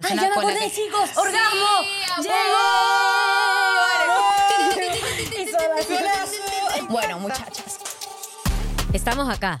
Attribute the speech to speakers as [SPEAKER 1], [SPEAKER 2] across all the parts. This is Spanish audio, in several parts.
[SPEAKER 1] ¡Ay, ya me acordé, chicos! ¡Orgasmo!
[SPEAKER 2] ¡Llegó! Bueno, muchachas.
[SPEAKER 1] Estamos acá,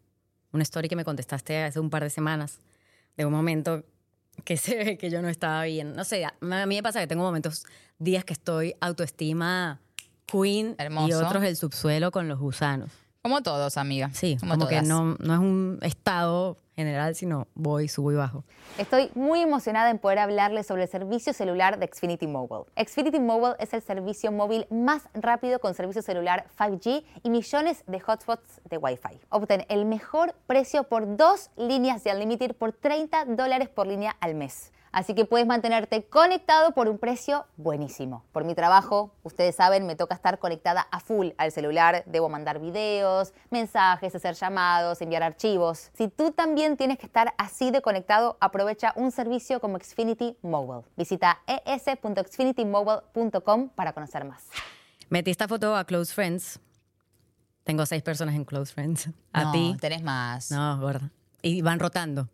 [SPEAKER 1] una story que me contestaste hace un par de semanas de un momento que se ve que yo no estaba bien? No sé, a mí me pasa que tengo momentos, días que estoy autoestima queen y otros el subsuelo con los gusanos.
[SPEAKER 2] Como todos, amiga.
[SPEAKER 1] Sí,
[SPEAKER 2] como,
[SPEAKER 1] como, que no, no es un estado general, sino voy, subo y bajo.
[SPEAKER 3] Estoy muy emocionada en poder hablarles sobre el servicio celular de Xfinity Mobile. Xfinity Mobile es el servicio móvil más rápido con servicio celular 5G y millones de hotspots de Wi-Fi. Obtén el mejor precio por dos líneas de Unlimited por 30 dólares por línea al mes. Así que puedes mantenerte conectado por un precio buenísimo. Por mi trabajo, ustedes saben, me toca estar conectada a full al celular. Debo mandar videos, mensajes, hacer llamados, enviar archivos. Si tú también tienes que estar así de conectado, aprovecha un servicio como Xfinity Mobile. Visita es.xfinitymobile.com para conocer más.
[SPEAKER 1] Metí esta foto a Close Friends. Tengo seis personas en Close Friends. A
[SPEAKER 2] No,
[SPEAKER 1] ti.
[SPEAKER 2] tenés más.
[SPEAKER 1] No, gorda. Y van rotando.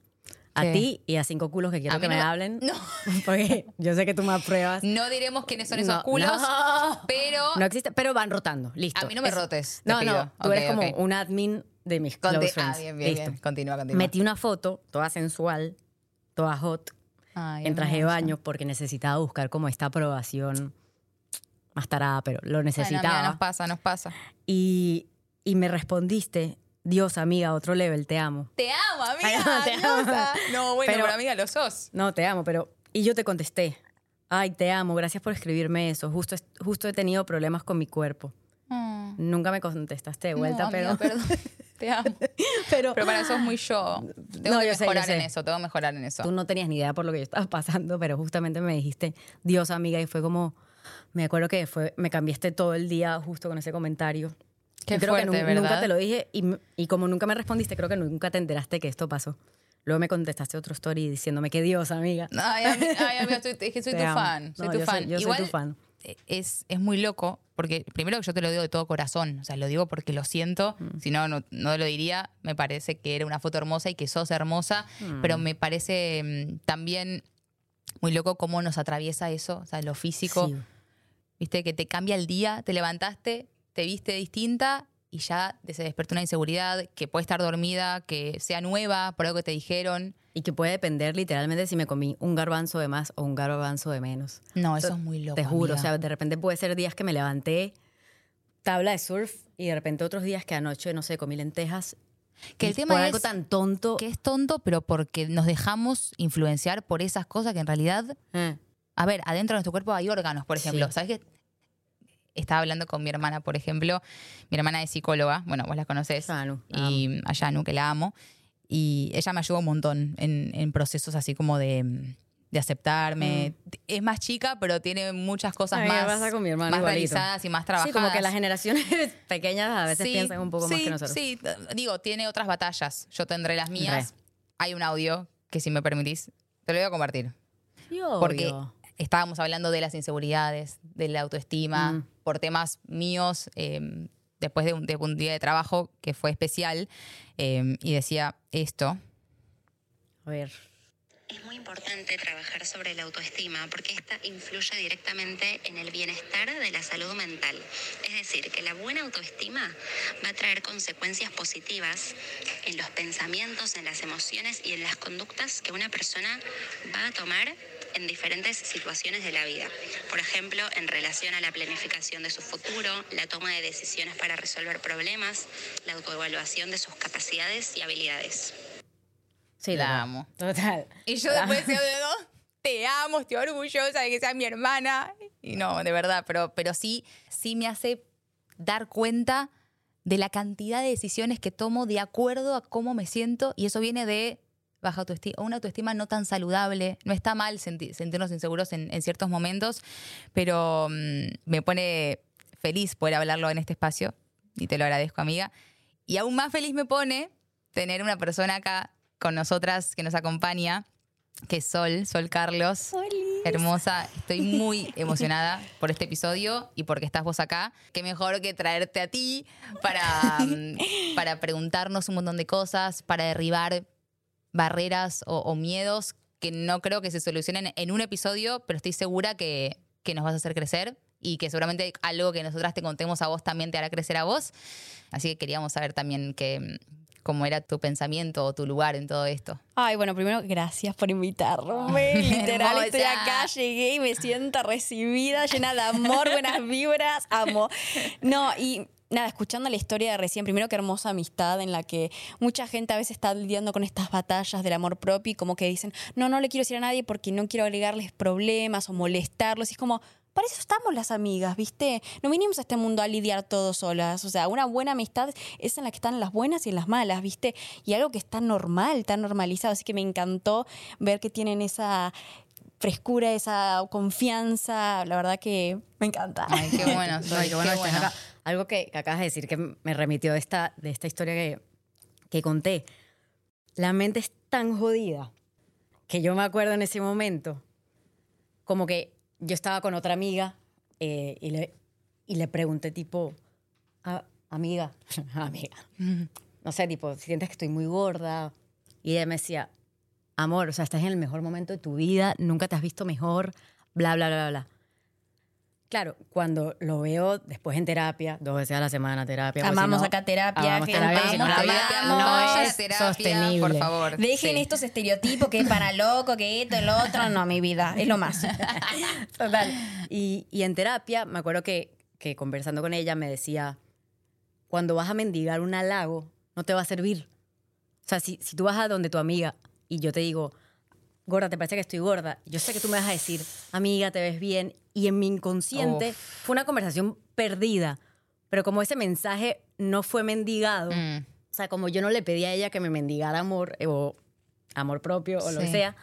[SPEAKER 1] A ti y a cinco culos que quiero que me
[SPEAKER 2] no me-
[SPEAKER 1] hablen.
[SPEAKER 2] No.
[SPEAKER 1] Porque yo sé que tú me apruebas.
[SPEAKER 2] No diremos quiénes son esos
[SPEAKER 1] No,
[SPEAKER 2] culos,
[SPEAKER 1] no.
[SPEAKER 2] pero
[SPEAKER 1] No existe, pero van rotando. Listo.
[SPEAKER 2] A mí no me
[SPEAKER 1] Es-
[SPEAKER 2] rotes, te
[SPEAKER 1] No,
[SPEAKER 2] pido.
[SPEAKER 1] no. Tú eres como un admin de mis
[SPEAKER 2] Conti-
[SPEAKER 1] close friends.
[SPEAKER 2] Ah, bien, bien,
[SPEAKER 1] Listo.
[SPEAKER 2] bien. Continúa, continúa.
[SPEAKER 1] Metí una foto toda sensual, toda hot,
[SPEAKER 2] Ay,
[SPEAKER 1] en traje de baño porque necesitaba buscar como esta aprobación más tarada, pero lo necesitaba.
[SPEAKER 2] amiga, nos pasa, nos pasa.
[SPEAKER 1] y, y me respondiste, Dios, amiga, otro level, te amo.
[SPEAKER 2] Te amo, amiga.
[SPEAKER 1] Ay, te amo.
[SPEAKER 2] No, bueno,
[SPEAKER 1] Pero-
[SPEAKER 2] pero, amiga, lo sos.
[SPEAKER 1] No, te amo, pero... Y yo te contesté, ay, te amo, gracias por escribirme eso. Justo, justo he tenido problemas con mi cuerpo. Nunca me contestaste de vuelta,
[SPEAKER 2] No,
[SPEAKER 1] pero...
[SPEAKER 2] amiga, perdón. Te amo.
[SPEAKER 1] pero
[SPEAKER 2] Pero para eso es muy yo. Tengo
[SPEAKER 1] No,
[SPEAKER 2] que
[SPEAKER 1] yo sé, yo
[SPEAKER 2] mejorar en
[SPEAKER 1] sé.
[SPEAKER 2] eso, tengo que mejorar en eso.
[SPEAKER 1] tú no tenías ni idea por lo que yo estaba pasando, pero justamente me dijiste, Dios, amiga, y fue como... Me acuerdo que fue, me cambiaste todo el día justo con ese comentario.
[SPEAKER 2] Qué
[SPEAKER 1] creo que
[SPEAKER 2] fuerte,
[SPEAKER 1] nu-
[SPEAKER 2] ¿verdad?
[SPEAKER 1] nunca te lo dije y, y como nunca me respondiste, creo que nunca te enteraste que esto pasó. Luego me contestaste otro story diciéndome que Dios, amiga.
[SPEAKER 2] Ay, ay, amiga, soy, es que soy
[SPEAKER 1] Te
[SPEAKER 2] tu
[SPEAKER 1] amo.
[SPEAKER 2] fan. Soy
[SPEAKER 1] No,
[SPEAKER 2] tu
[SPEAKER 1] yo
[SPEAKER 2] fan.
[SPEAKER 1] soy- yo soy
[SPEAKER 2] Igual,
[SPEAKER 1] tu fan.
[SPEAKER 2] eh, Es, es muy loco, porque primero que yo te lo digo de todo corazón, o sea, lo digo porque lo siento,
[SPEAKER 1] Mm.
[SPEAKER 2] si no, no, no lo diría, me parece que era una foto hermosa y que sos hermosa,
[SPEAKER 1] Mm.
[SPEAKER 2] pero me parece mm, también muy loco cómo nos atraviesa eso, o sea, lo físico,
[SPEAKER 1] Sí.
[SPEAKER 2] viste, que te cambia el día, te levantaste, te viste distinta y ya se despertó una inseguridad, que puede estar dormida, que sea nueva por algo que te dijeron.
[SPEAKER 1] Y que puede depender literalmente si me comí un garbanzo de más o un garbanzo de menos.
[SPEAKER 2] No, eso
[SPEAKER 1] sea,
[SPEAKER 2] es muy loco.
[SPEAKER 1] Te juro,
[SPEAKER 2] amiga.
[SPEAKER 1] o sea, de repente puede ser días que me levanté tabla de surf y de repente otros días que anoche, no sé, comí lentejas.
[SPEAKER 2] Que el tema
[SPEAKER 1] por
[SPEAKER 2] es
[SPEAKER 1] algo tan tonto.
[SPEAKER 2] que es tonto, pero porque nos dejamos influenciar por esas cosas que en realidad,
[SPEAKER 1] Eh,
[SPEAKER 2] a ver, adentro de nuestro cuerpo hay órganos, por ejemplo.
[SPEAKER 1] Sí.
[SPEAKER 2] ¿Sabes qué? Estaba hablando con mi hermana, por ejemplo. Mi hermana es psicóloga, bueno, vos la conocés. Y a Yanu, que la amo. Y ella me ayudó un montón en, en procesos así como de, de aceptarme. Es más chica, pero tiene muchas cosas
[SPEAKER 1] Mm. Ay,
[SPEAKER 2] más,
[SPEAKER 1] con mi
[SPEAKER 2] más realizadas y más trabajadas.
[SPEAKER 1] Sí, como que las generaciones pequeñas a veces
[SPEAKER 2] Sí,
[SPEAKER 1] piensan un poco más
[SPEAKER 2] sí,
[SPEAKER 1] que nosotros.
[SPEAKER 2] Sí, digo, tiene otras batallas. Yo tendré las mías. Hay un audio que, si me permitís, te lo voy a compartir.
[SPEAKER 1] Sí,
[SPEAKER 2] Porque
[SPEAKER 1] obvio.
[SPEAKER 2] Estábamos hablando de las inseguridades, de la autoestima,
[SPEAKER 1] Mm.
[SPEAKER 2] por temas míos, eh, después de un, de un día de trabajo que fue especial, eh, y decía esto.
[SPEAKER 1] A ver.
[SPEAKER 4] Es muy importante trabajar sobre la autoestima porque esta influye directamente en el bienestar de la salud mental. Es decir, que la buena autoestima va a traer consecuencias positivas en los pensamientos, en las emociones y en las conductas que una persona va a tomar en diferentes situaciones de la vida. Por ejemplo, en relación a la planificación de su futuro, la toma de decisiones para resolver problemas, la autoevaluación de sus capacidades y habilidades.
[SPEAKER 1] Sí,
[SPEAKER 2] La amo.
[SPEAKER 1] Total.
[SPEAKER 2] Y yo después decía, "No, te amo, estoy orgullosa de que sea mi hermana. Y no, de verdad, pero, pero sí, sí me hace dar cuenta de la cantidad de decisiones que tomo de acuerdo a cómo me siento y eso viene de baja autoestima, o una autoestima no tan saludable. No está mal senti- sentirnos inseguros en, en ciertos momentos, pero mm, me pone feliz poder hablarlo en este espacio y te lo agradezco, amiga. Y aún más feliz me pone tener una persona acá con nosotras que nos acompaña, que es Sol, Sol Carlos. Hermosa, estoy muy emocionada por este episodio y porque estás vos acá. Qué mejor que traerte a ti para, mm, para preguntarnos un montón de cosas, para derribar barreras o, o miedos que no creo que se solucionen en un episodio, pero estoy segura que, que nos vas a hacer crecer y que seguramente algo que nosotras te contemos a vos también te hará crecer a vos. Así que queríamos saber también que, cómo era tu pensamiento o tu lugar en todo esto.
[SPEAKER 5] Ay, bueno, primero, gracias por invitarme. Literal, estoy acá, llegué y me siento recibida, llena de amor, buenas vibras, amo. No, y nada, escuchando la historia de recién, primero que hermosa amistad en la que mucha gente a veces está lidiando con estas batallas del amor propio y como que dicen, no, no le quiero decir a nadie porque no quiero agregarles problemas o molestarlos. Y es como, para eso estamos las amigas, ¿viste? No vinimos a este mundo a lidiar todos solas. O sea, una buena amistad es en la que están las buenas y en las malas, ¿viste? Y algo que está normal, tan normalizado. Así que me encantó ver que tienen esa frescura, esa confianza. La verdad que me encanta.
[SPEAKER 2] Ay, qué bueno,
[SPEAKER 1] qué bueno
[SPEAKER 2] qué bueno.
[SPEAKER 1] Algo que, que acabas de decir que me remitió de esta, de esta historia que, que conté. La mente es tan jodida que yo me acuerdo en ese momento, como que yo estaba con otra amiga eh, y, le, y le pregunté tipo, "Ah, amiga, amiga, no sé, tipo, sientes que estoy muy gorda. Y ella me decía, amor, o sea, estás en el mejor momento de tu vida, nunca te has visto mejor, bla, bla, bla, bla. Claro, cuando lo veo después en terapia, dos veces a la semana terapia. si
[SPEAKER 5] Amamos
[SPEAKER 1] no-
[SPEAKER 5] acá terapia,
[SPEAKER 1] amamos
[SPEAKER 5] gente,
[SPEAKER 1] terapia, si no,
[SPEAKER 5] amamos
[SPEAKER 1] no
[SPEAKER 5] amamos
[SPEAKER 1] es
[SPEAKER 2] terapia,
[SPEAKER 1] sostenible.
[SPEAKER 2] por favor.
[SPEAKER 5] Dejen
[SPEAKER 2] Sí.
[SPEAKER 5] estos estereotipos que es para loco, que esto, el otro. No, mi vida, es lo más.
[SPEAKER 1] Total. Y, y en terapia, me acuerdo que, que conversando con ella me decía, cuando vas a mendigar un halago, no te va a servir. O sea, si, si tú vas a donde tu amiga y yo te digo, gorda, ¿te parece que estoy gorda? Yo sé que tú me vas a decir, amiga, te ves bien. Y en mi inconsciente
[SPEAKER 2] Uf.
[SPEAKER 1] fue una conversación perdida. Pero como ese mensaje no fue mendigado,
[SPEAKER 2] Mm.
[SPEAKER 1] o sea, como yo no le pedí a ella que me mendigara amor eh, o amor propio o lo que sea,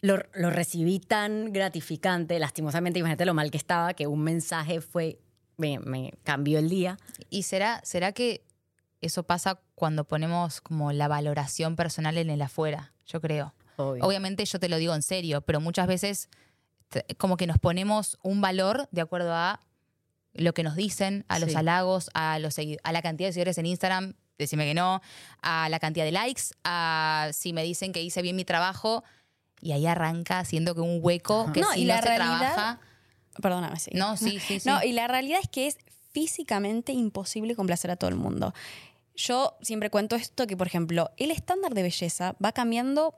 [SPEAKER 1] lo, lo recibí tan gratificante, lastimosamente, imagínate lo mal que estaba, que un mensaje fue, me, me cambió el día.
[SPEAKER 2] ¿Y será, será que eso pasa cuando ponemos como la valoración personal en el afuera? Yo creo.
[SPEAKER 1] Obvio.
[SPEAKER 2] Obviamente yo te lo digo en serio, pero muchas veces como que nos ponemos un valor de acuerdo a lo que nos dicen, a los
[SPEAKER 1] Sí.
[SPEAKER 2] halagos, a, los, a la cantidad de seguidores en Instagram, decime que no, a la cantidad de likes, a si me dicen que hice bien mi trabajo, y ahí arranca siendo que un hueco que
[SPEAKER 5] No,
[SPEAKER 2] si
[SPEAKER 5] y
[SPEAKER 2] no
[SPEAKER 5] la
[SPEAKER 2] se
[SPEAKER 5] realidad-
[SPEAKER 2] trabaja...
[SPEAKER 5] Perdóname, sí.
[SPEAKER 2] No, sí, sí, sí.
[SPEAKER 5] No, y la realidad es que es físicamente imposible complacer a todo el mundo. Yo siempre cuento esto que, por ejemplo, el estándar de belleza va cambiando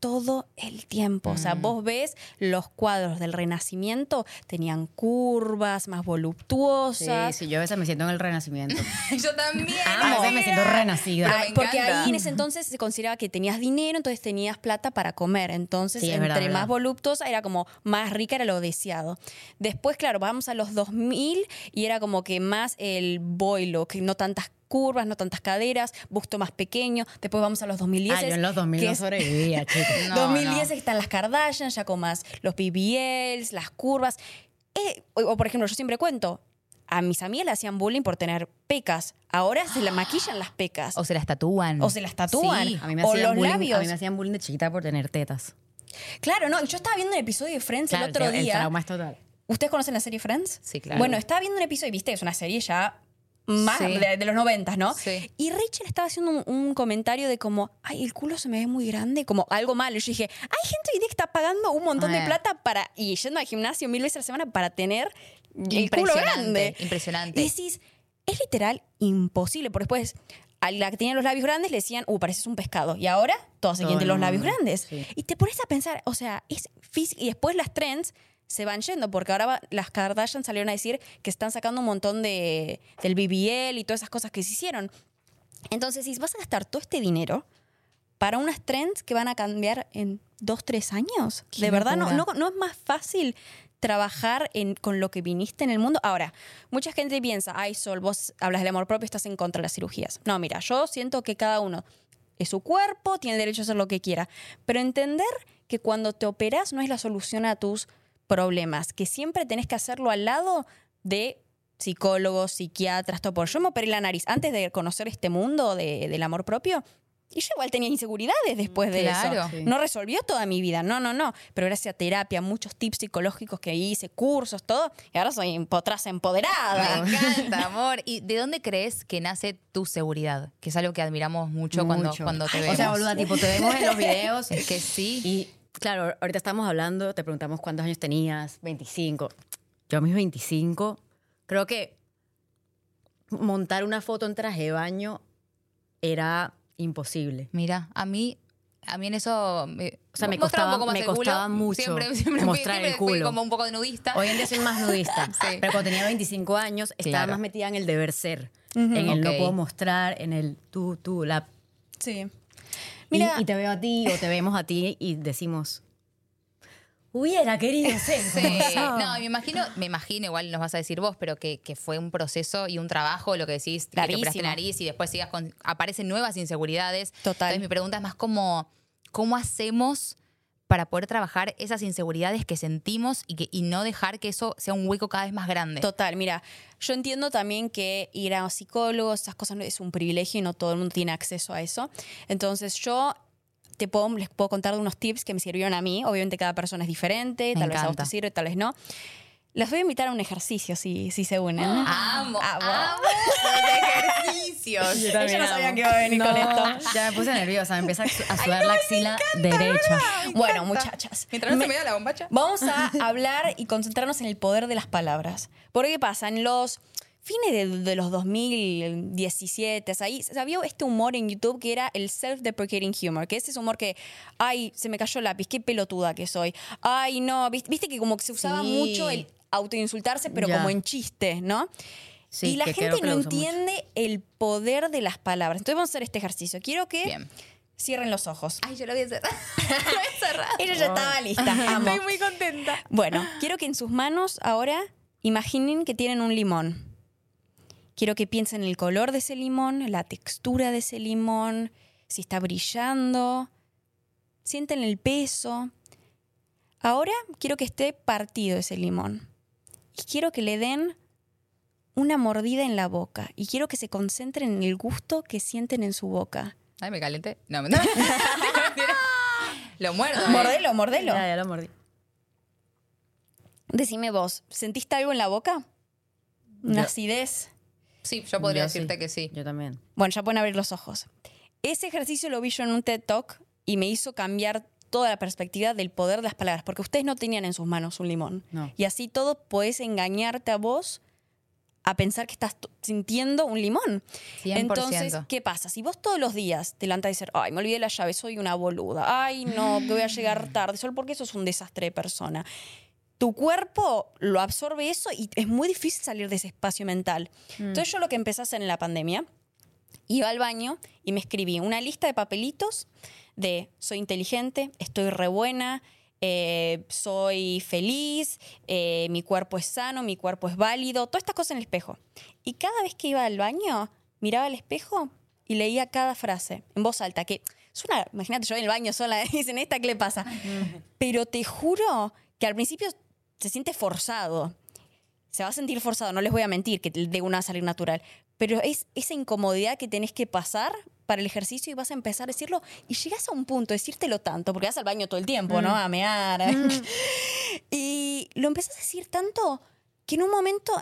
[SPEAKER 5] todo el tiempo. O sea,
[SPEAKER 2] Mm.
[SPEAKER 5] vos ves los cuadros del Renacimiento, tenían curvas más
[SPEAKER 1] Sí,
[SPEAKER 5] voluptuosas.
[SPEAKER 1] sí, yo a veces me siento en el renacimiento.
[SPEAKER 2] Yo también.
[SPEAKER 1] a veces me siento renacida.
[SPEAKER 2] Pero me
[SPEAKER 5] Ay, porque
[SPEAKER 2] encanta.
[SPEAKER 5] ahí en ese entonces se consideraba que tenías dinero, entonces tenías plata para comer. Entonces,
[SPEAKER 1] Sí, es
[SPEAKER 5] entre
[SPEAKER 1] verdad,
[SPEAKER 5] más
[SPEAKER 1] verdad.
[SPEAKER 5] voluptuosa era como más rica era lo deseado. Después, claro, vamos a los 2000 y era como que más el boilo, que no tantas curvas, no tantas caderas, busto más pequeño. Después vamos a los 2010.
[SPEAKER 1] Ah, yo en los 2000
[SPEAKER 5] que
[SPEAKER 1] no
[SPEAKER 5] es-
[SPEAKER 1] sobrevivía, chicos.
[SPEAKER 2] No,
[SPEAKER 5] 2010
[SPEAKER 2] no.
[SPEAKER 5] están las Kardashian, ya con más los BBLs, las curvas. Eh, o, o, por ejemplo, yo siempre cuento, a mis amigas le hacían bullying por tener pecas. Ahora se la maquillan las pecas.
[SPEAKER 2] O se las tatúan.
[SPEAKER 5] O se las tatúan.
[SPEAKER 2] Sí.
[SPEAKER 1] A mí me
[SPEAKER 5] O
[SPEAKER 1] hacían
[SPEAKER 5] los
[SPEAKER 1] bullying,
[SPEAKER 5] labios.
[SPEAKER 1] A mí me hacían bullying de chiquita por tener tetas.
[SPEAKER 5] Claro, no, yo estaba viendo un episodio de Friends
[SPEAKER 1] Claro,
[SPEAKER 5] el otro
[SPEAKER 1] el
[SPEAKER 5] día.
[SPEAKER 1] trauma es total.
[SPEAKER 5] ¿Ustedes conocen la serie Friends?
[SPEAKER 2] Sí, claro.
[SPEAKER 5] Bueno, estaba viendo un episodio, viste, es una serie ya más
[SPEAKER 2] Sí.
[SPEAKER 5] de, de los noventas, ¿no?
[SPEAKER 2] Sí.
[SPEAKER 5] Y Rachel estaba haciendo un, un comentario de como, ay, el culo se me ve muy grande, como algo malo. Y yo dije, hay gente hoy día que está pagando un montón de
[SPEAKER 1] Ah.
[SPEAKER 5] plata para, y yendo al gimnasio mil veces a la semana para tener el culo grande.
[SPEAKER 2] impresionante.
[SPEAKER 5] Y decís, es literal imposible, porque después a la que tenía los labios grandes le decían, uh, pareces un pescado. Y ahora todas se
[SPEAKER 1] el
[SPEAKER 5] los labios grandes.
[SPEAKER 1] sí.
[SPEAKER 5] Y te pones a pensar, o sea, es físico. Y después las trends se van yendo, porque ahora va- las Kardashian salieron a decir que están sacando un montón de, del BBL y todas esas cosas que se hicieron. Entonces, si vas a gastar todo este dinero para unas trends que van a cambiar en dos, tres años, de verdad, no, no es más fácil trabajar en, con lo que viniste en el mundo. Ahora, mucha gente piensa, ay, Sol, vos hablas del amor propio, estás en contra de las cirugías. No, mira, yo siento que cada uno es su cuerpo, tiene derecho a hacer lo que quiera. Pero entender que cuando te operas no es la solución a tus problemas, que siempre tenés que hacerlo al lado de psicólogos, psiquiatras, todo por. Yo me operé la nariz antes de conocer este mundo de- del amor propio. Y yo igual tenía inseguridades después de
[SPEAKER 2] Claro.
[SPEAKER 5] eso.
[SPEAKER 2] Sí.
[SPEAKER 5] No resolvió toda mi vida, no, no, no. Pero gracias a terapia, muchos tips psicológicos que hice, cursos, todo. Y ahora soy empotras empoderada.
[SPEAKER 2] Me encanta, amor. ¿Y de dónde crees que nace tu seguridad? Que es algo que admiramos mucho, Cuando,
[SPEAKER 1] Mucho.
[SPEAKER 2] cuando te
[SPEAKER 1] O
[SPEAKER 2] vemos.
[SPEAKER 1] sea, boluda, tipo, te vemos en los videos.
[SPEAKER 2] Es que sí.
[SPEAKER 1] Y claro, ahorita estamos hablando, te preguntamos cuántos años tenías, 25. Yo a mis 25, creo que montar una foto en traje de baño era imposible.
[SPEAKER 2] Mira, a mí, a mí en eso. Me,
[SPEAKER 1] O sea, me costaba- me costaba mucho
[SPEAKER 2] Siempre, siempre fui-
[SPEAKER 1] mostrar el
[SPEAKER 2] fui
[SPEAKER 1] culo.
[SPEAKER 2] como un poco de nudista.
[SPEAKER 1] Hoy en día soy más nudista,
[SPEAKER 2] Sí.
[SPEAKER 1] pero cuando tenía 25 años estaba
[SPEAKER 2] Claro.
[SPEAKER 1] más metida en el deber ser, en el no
[SPEAKER 2] Ok.
[SPEAKER 1] puedo mostrar, en el tú, tú, la...
[SPEAKER 5] Sí.
[SPEAKER 1] Y-
[SPEAKER 5] Mira,
[SPEAKER 1] y, te veo a ti o te vemos a ti y decimos, hubiera querido ser.
[SPEAKER 2] Sí.
[SPEAKER 1] como esa".
[SPEAKER 2] No, me imagino, me imagino, igual nos vas a decir vos, pero que, que fue un proceso y un trabajo, lo que decís, que te
[SPEAKER 5] Larguísimo.
[SPEAKER 2] operaste nariz y después sigas con, aparecen nuevas inseguridades.
[SPEAKER 5] Total.
[SPEAKER 2] Entonces mi pregunta es más como, ¿cómo hacemos para poder trabajar esas inseguridades que sentimos y, que, y no dejar que eso sea un hueco cada vez más grande?
[SPEAKER 5] Total, mira, yo entiendo también que ir a psicólogos, esas cosas es un privilegio y no todo el mundo tiene acceso a eso. Entonces yo te puedo, les puedo contar unos tips que me sirvieron a mí. Obviamente cada persona es diferente,
[SPEAKER 2] Me
[SPEAKER 5] tal vez a vos
[SPEAKER 2] encanta.
[SPEAKER 5] te sirve, tal vez no. Las voy a invitar a un ejercicio si, si se unen.
[SPEAKER 2] Amo,
[SPEAKER 5] Amo.
[SPEAKER 2] amo los ejercicios.
[SPEAKER 5] Ella no sabía que iba a venir con esto.
[SPEAKER 1] Ya me puse nerviosa, me empieza a sudar la axila derecha.
[SPEAKER 5] Bueno, muchachas.
[SPEAKER 2] Mientras no se me da la bombacha.
[SPEAKER 5] Vamos a hablar y concentrarnos en el poder de las palabras. Porque ¿qué pasa? En los fines de, de los 2017, ahí había este humor en YouTube que era el self-deprecating humor, que es ese humor que, ay, se me cayó el lápiz, qué pelotuda que soy. Ay, no, viste, viste que como que se usaba
[SPEAKER 1] Sí.
[SPEAKER 5] mucho el autoinsultarse, pero
[SPEAKER 1] Ya.
[SPEAKER 5] como en chiste, ¿no?
[SPEAKER 1] Sí,
[SPEAKER 5] y la gente no
[SPEAKER 1] mucho.
[SPEAKER 5] entiende el poder de las palabras. Entonces vamos a hacer este ejercicio. Quiero que
[SPEAKER 2] Bien.
[SPEAKER 5] cierren los ojos.
[SPEAKER 2] Ay, yo lo voy a cerrar. lo voy a cerrar.
[SPEAKER 5] Ella ya estaba lista. Amo.
[SPEAKER 2] Estoy muy contenta.
[SPEAKER 5] Bueno, quiero que en sus manos ahora imaginen que tienen un limón. Quiero que piensen en el color de ese limón, la textura de ese limón, si está brillando. Sienten el peso. Ahora quiero que esté partido ese limón. Y quiero que le den una mordida en la boca. Y quiero que se concentren en el gusto que sienten en su boca.
[SPEAKER 2] Ay, me calenté. No. Mentira. lo muerdo. eh.
[SPEAKER 5] Mordelo, mordelo.
[SPEAKER 1] Ya, ya lo mordí.
[SPEAKER 5] Decime vos, ¿sentiste algo en la boca? Una acidez.
[SPEAKER 2] Sí, yo podría
[SPEAKER 1] Yo sí.
[SPEAKER 2] decirte que sí.
[SPEAKER 1] Yo también.
[SPEAKER 5] Bueno, ya pueden abrir los ojos. Ese ejercicio lo vi yo en un TED Talk y me hizo cambiar toda la perspectiva del poder de las palabras, porque ustedes no tenían en sus manos un limón.
[SPEAKER 1] No.
[SPEAKER 5] Y así todo puedes engañarte a vos a pensar que estás sintiendo un limón.
[SPEAKER 2] 100%.
[SPEAKER 5] Entonces, ¿qué pasa? Si vos todos los días te levantas y dices, ay, me olvidé la llave, soy una boluda, ay, no, que voy a llegar tarde, solo porque eso es un desastre de persona. Tu cuerpo lo absorbe eso y es muy difícil salir de ese espacio mental. Entonces, yo lo que empecé a hacer en la pandemia, iba al baño y me escribí una lista de papelitos de soy inteligente, estoy re buena, eh, soy feliz, eh, mi cuerpo es sano, mi cuerpo es válido, todas estas cosas en el espejo. Y cada vez que iba al baño, miraba al espejo y leía cada frase en voz alta, que es una, imagínate, yo en el baño sola, dicen, ¿esta qué le pasa? Pero te juro que al principio se siente forzado. Se va a sentir forzado, no les voy a mentir, que de una va a salir natural. Pero es esa incomodidad que tenés que pasar para el ejercicio y vas a empezar a decirlo y llegas a un punto, decírtelo tanto, porque vas al baño todo el tiempo, ¿no? A mear. y lo empezás a decir tanto que en un momento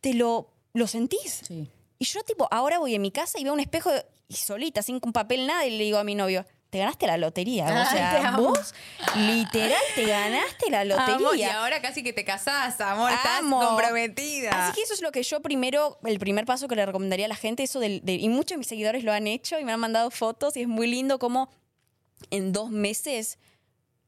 [SPEAKER 5] te lo, lo sentís.
[SPEAKER 1] Sí.
[SPEAKER 5] Y yo, tipo, ahora voy en mi casa y veo un espejo y solita, sin un papel, nada, y le digo a mi novio, te ganaste la lotería. O
[SPEAKER 1] te
[SPEAKER 5] sea, vos, literal, te ganaste la lotería.
[SPEAKER 2] Amor, y ahora casi que te casás, amor. Estás
[SPEAKER 5] Amo.
[SPEAKER 2] comprometida.
[SPEAKER 5] Así que eso es lo que yo primero, el primer paso que le recomendaría a la gente, eso del, de- y muchos de mis seguidores lo han hecho y me han mandado fotos y es muy lindo como en dos meses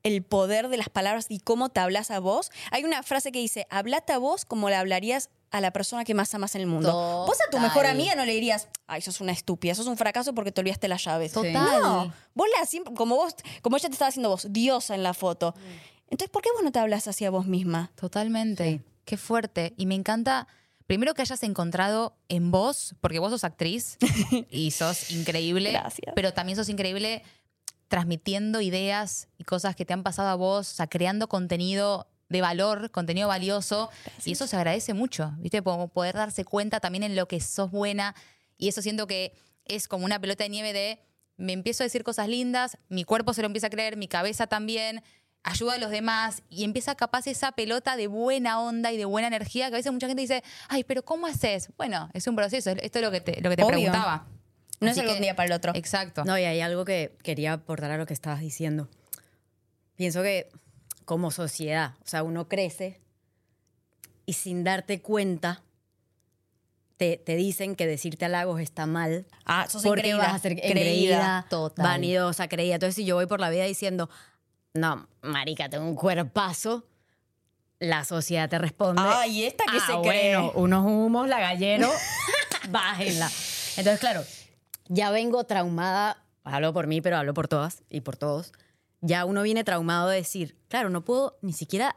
[SPEAKER 5] el poder de las palabras y cómo te hablas a vos. Hay una frase que dice, hablate a vos como le hablarías a la persona que más amas en el mundo. Vos a tu mejor amiga no le dirías, ay, sos una estúpida, sos un fracaso porque te olvidaste las llaves.
[SPEAKER 2] Total.
[SPEAKER 5] No, vos la siempre, como vos, como ella te estaba haciendo vos, diosa en la foto. Entonces, ¿por qué vos no te hablas hacia vos misma?
[SPEAKER 2] Totalmente. Qué fuerte. Y me encanta, primero que hayas encontrado en vos, porque vos sos actriz y sos increíble,
[SPEAKER 5] Gracias.
[SPEAKER 2] pero también sos increíble transmitiendo ideas y cosas que te han pasado a vos, o sea, creando contenido de valor, contenido valioso, y eso se agradece mucho, ¿viste? Como poder darse cuenta también en lo que sos buena, y eso siento que es como una pelota de nieve de me empiezo a decir cosas lindas, mi cuerpo se lo empieza a creer, mi cabeza también, ayuda a los demás y empieza capaz esa pelota de buena onda y de buena energía que a veces mucha gente dice, ay, pero ¿cómo haces? Bueno, es un proceso, esto es lo que te, lo que te
[SPEAKER 5] Obvio.
[SPEAKER 2] preguntaba.
[SPEAKER 5] No
[SPEAKER 2] Así
[SPEAKER 5] es algo
[SPEAKER 2] que-
[SPEAKER 5] un día para el otro.
[SPEAKER 2] Exacto.
[SPEAKER 1] No, y hay algo que quería aportar a lo que estabas diciendo. Pienso que como sociedad, o sea, uno crece y sin darte cuenta te, te dicen que decirte halagos está mal
[SPEAKER 5] Ah, sos
[SPEAKER 1] porque vas a ser
[SPEAKER 5] creída.
[SPEAKER 2] total.
[SPEAKER 1] vanidosa, creída. Entonces, si yo voy por la vida diciendo, no, marica, tengo un cuerpazo, la sociedad te responde.
[SPEAKER 5] Ay, esta que
[SPEAKER 1] "Ah,
[SPEAKER 5] se
[SPEAKER 1] bueno,
[SPEAKER 5] cree.
[SPEAKER 1] unos humos, la gallero, bájenla. Entonces, claro, ya vengo traumada, hablo por mí, pero hablo por todas y por todos. Ya uno viene traumado de decir, claro, no puedo ni siquiera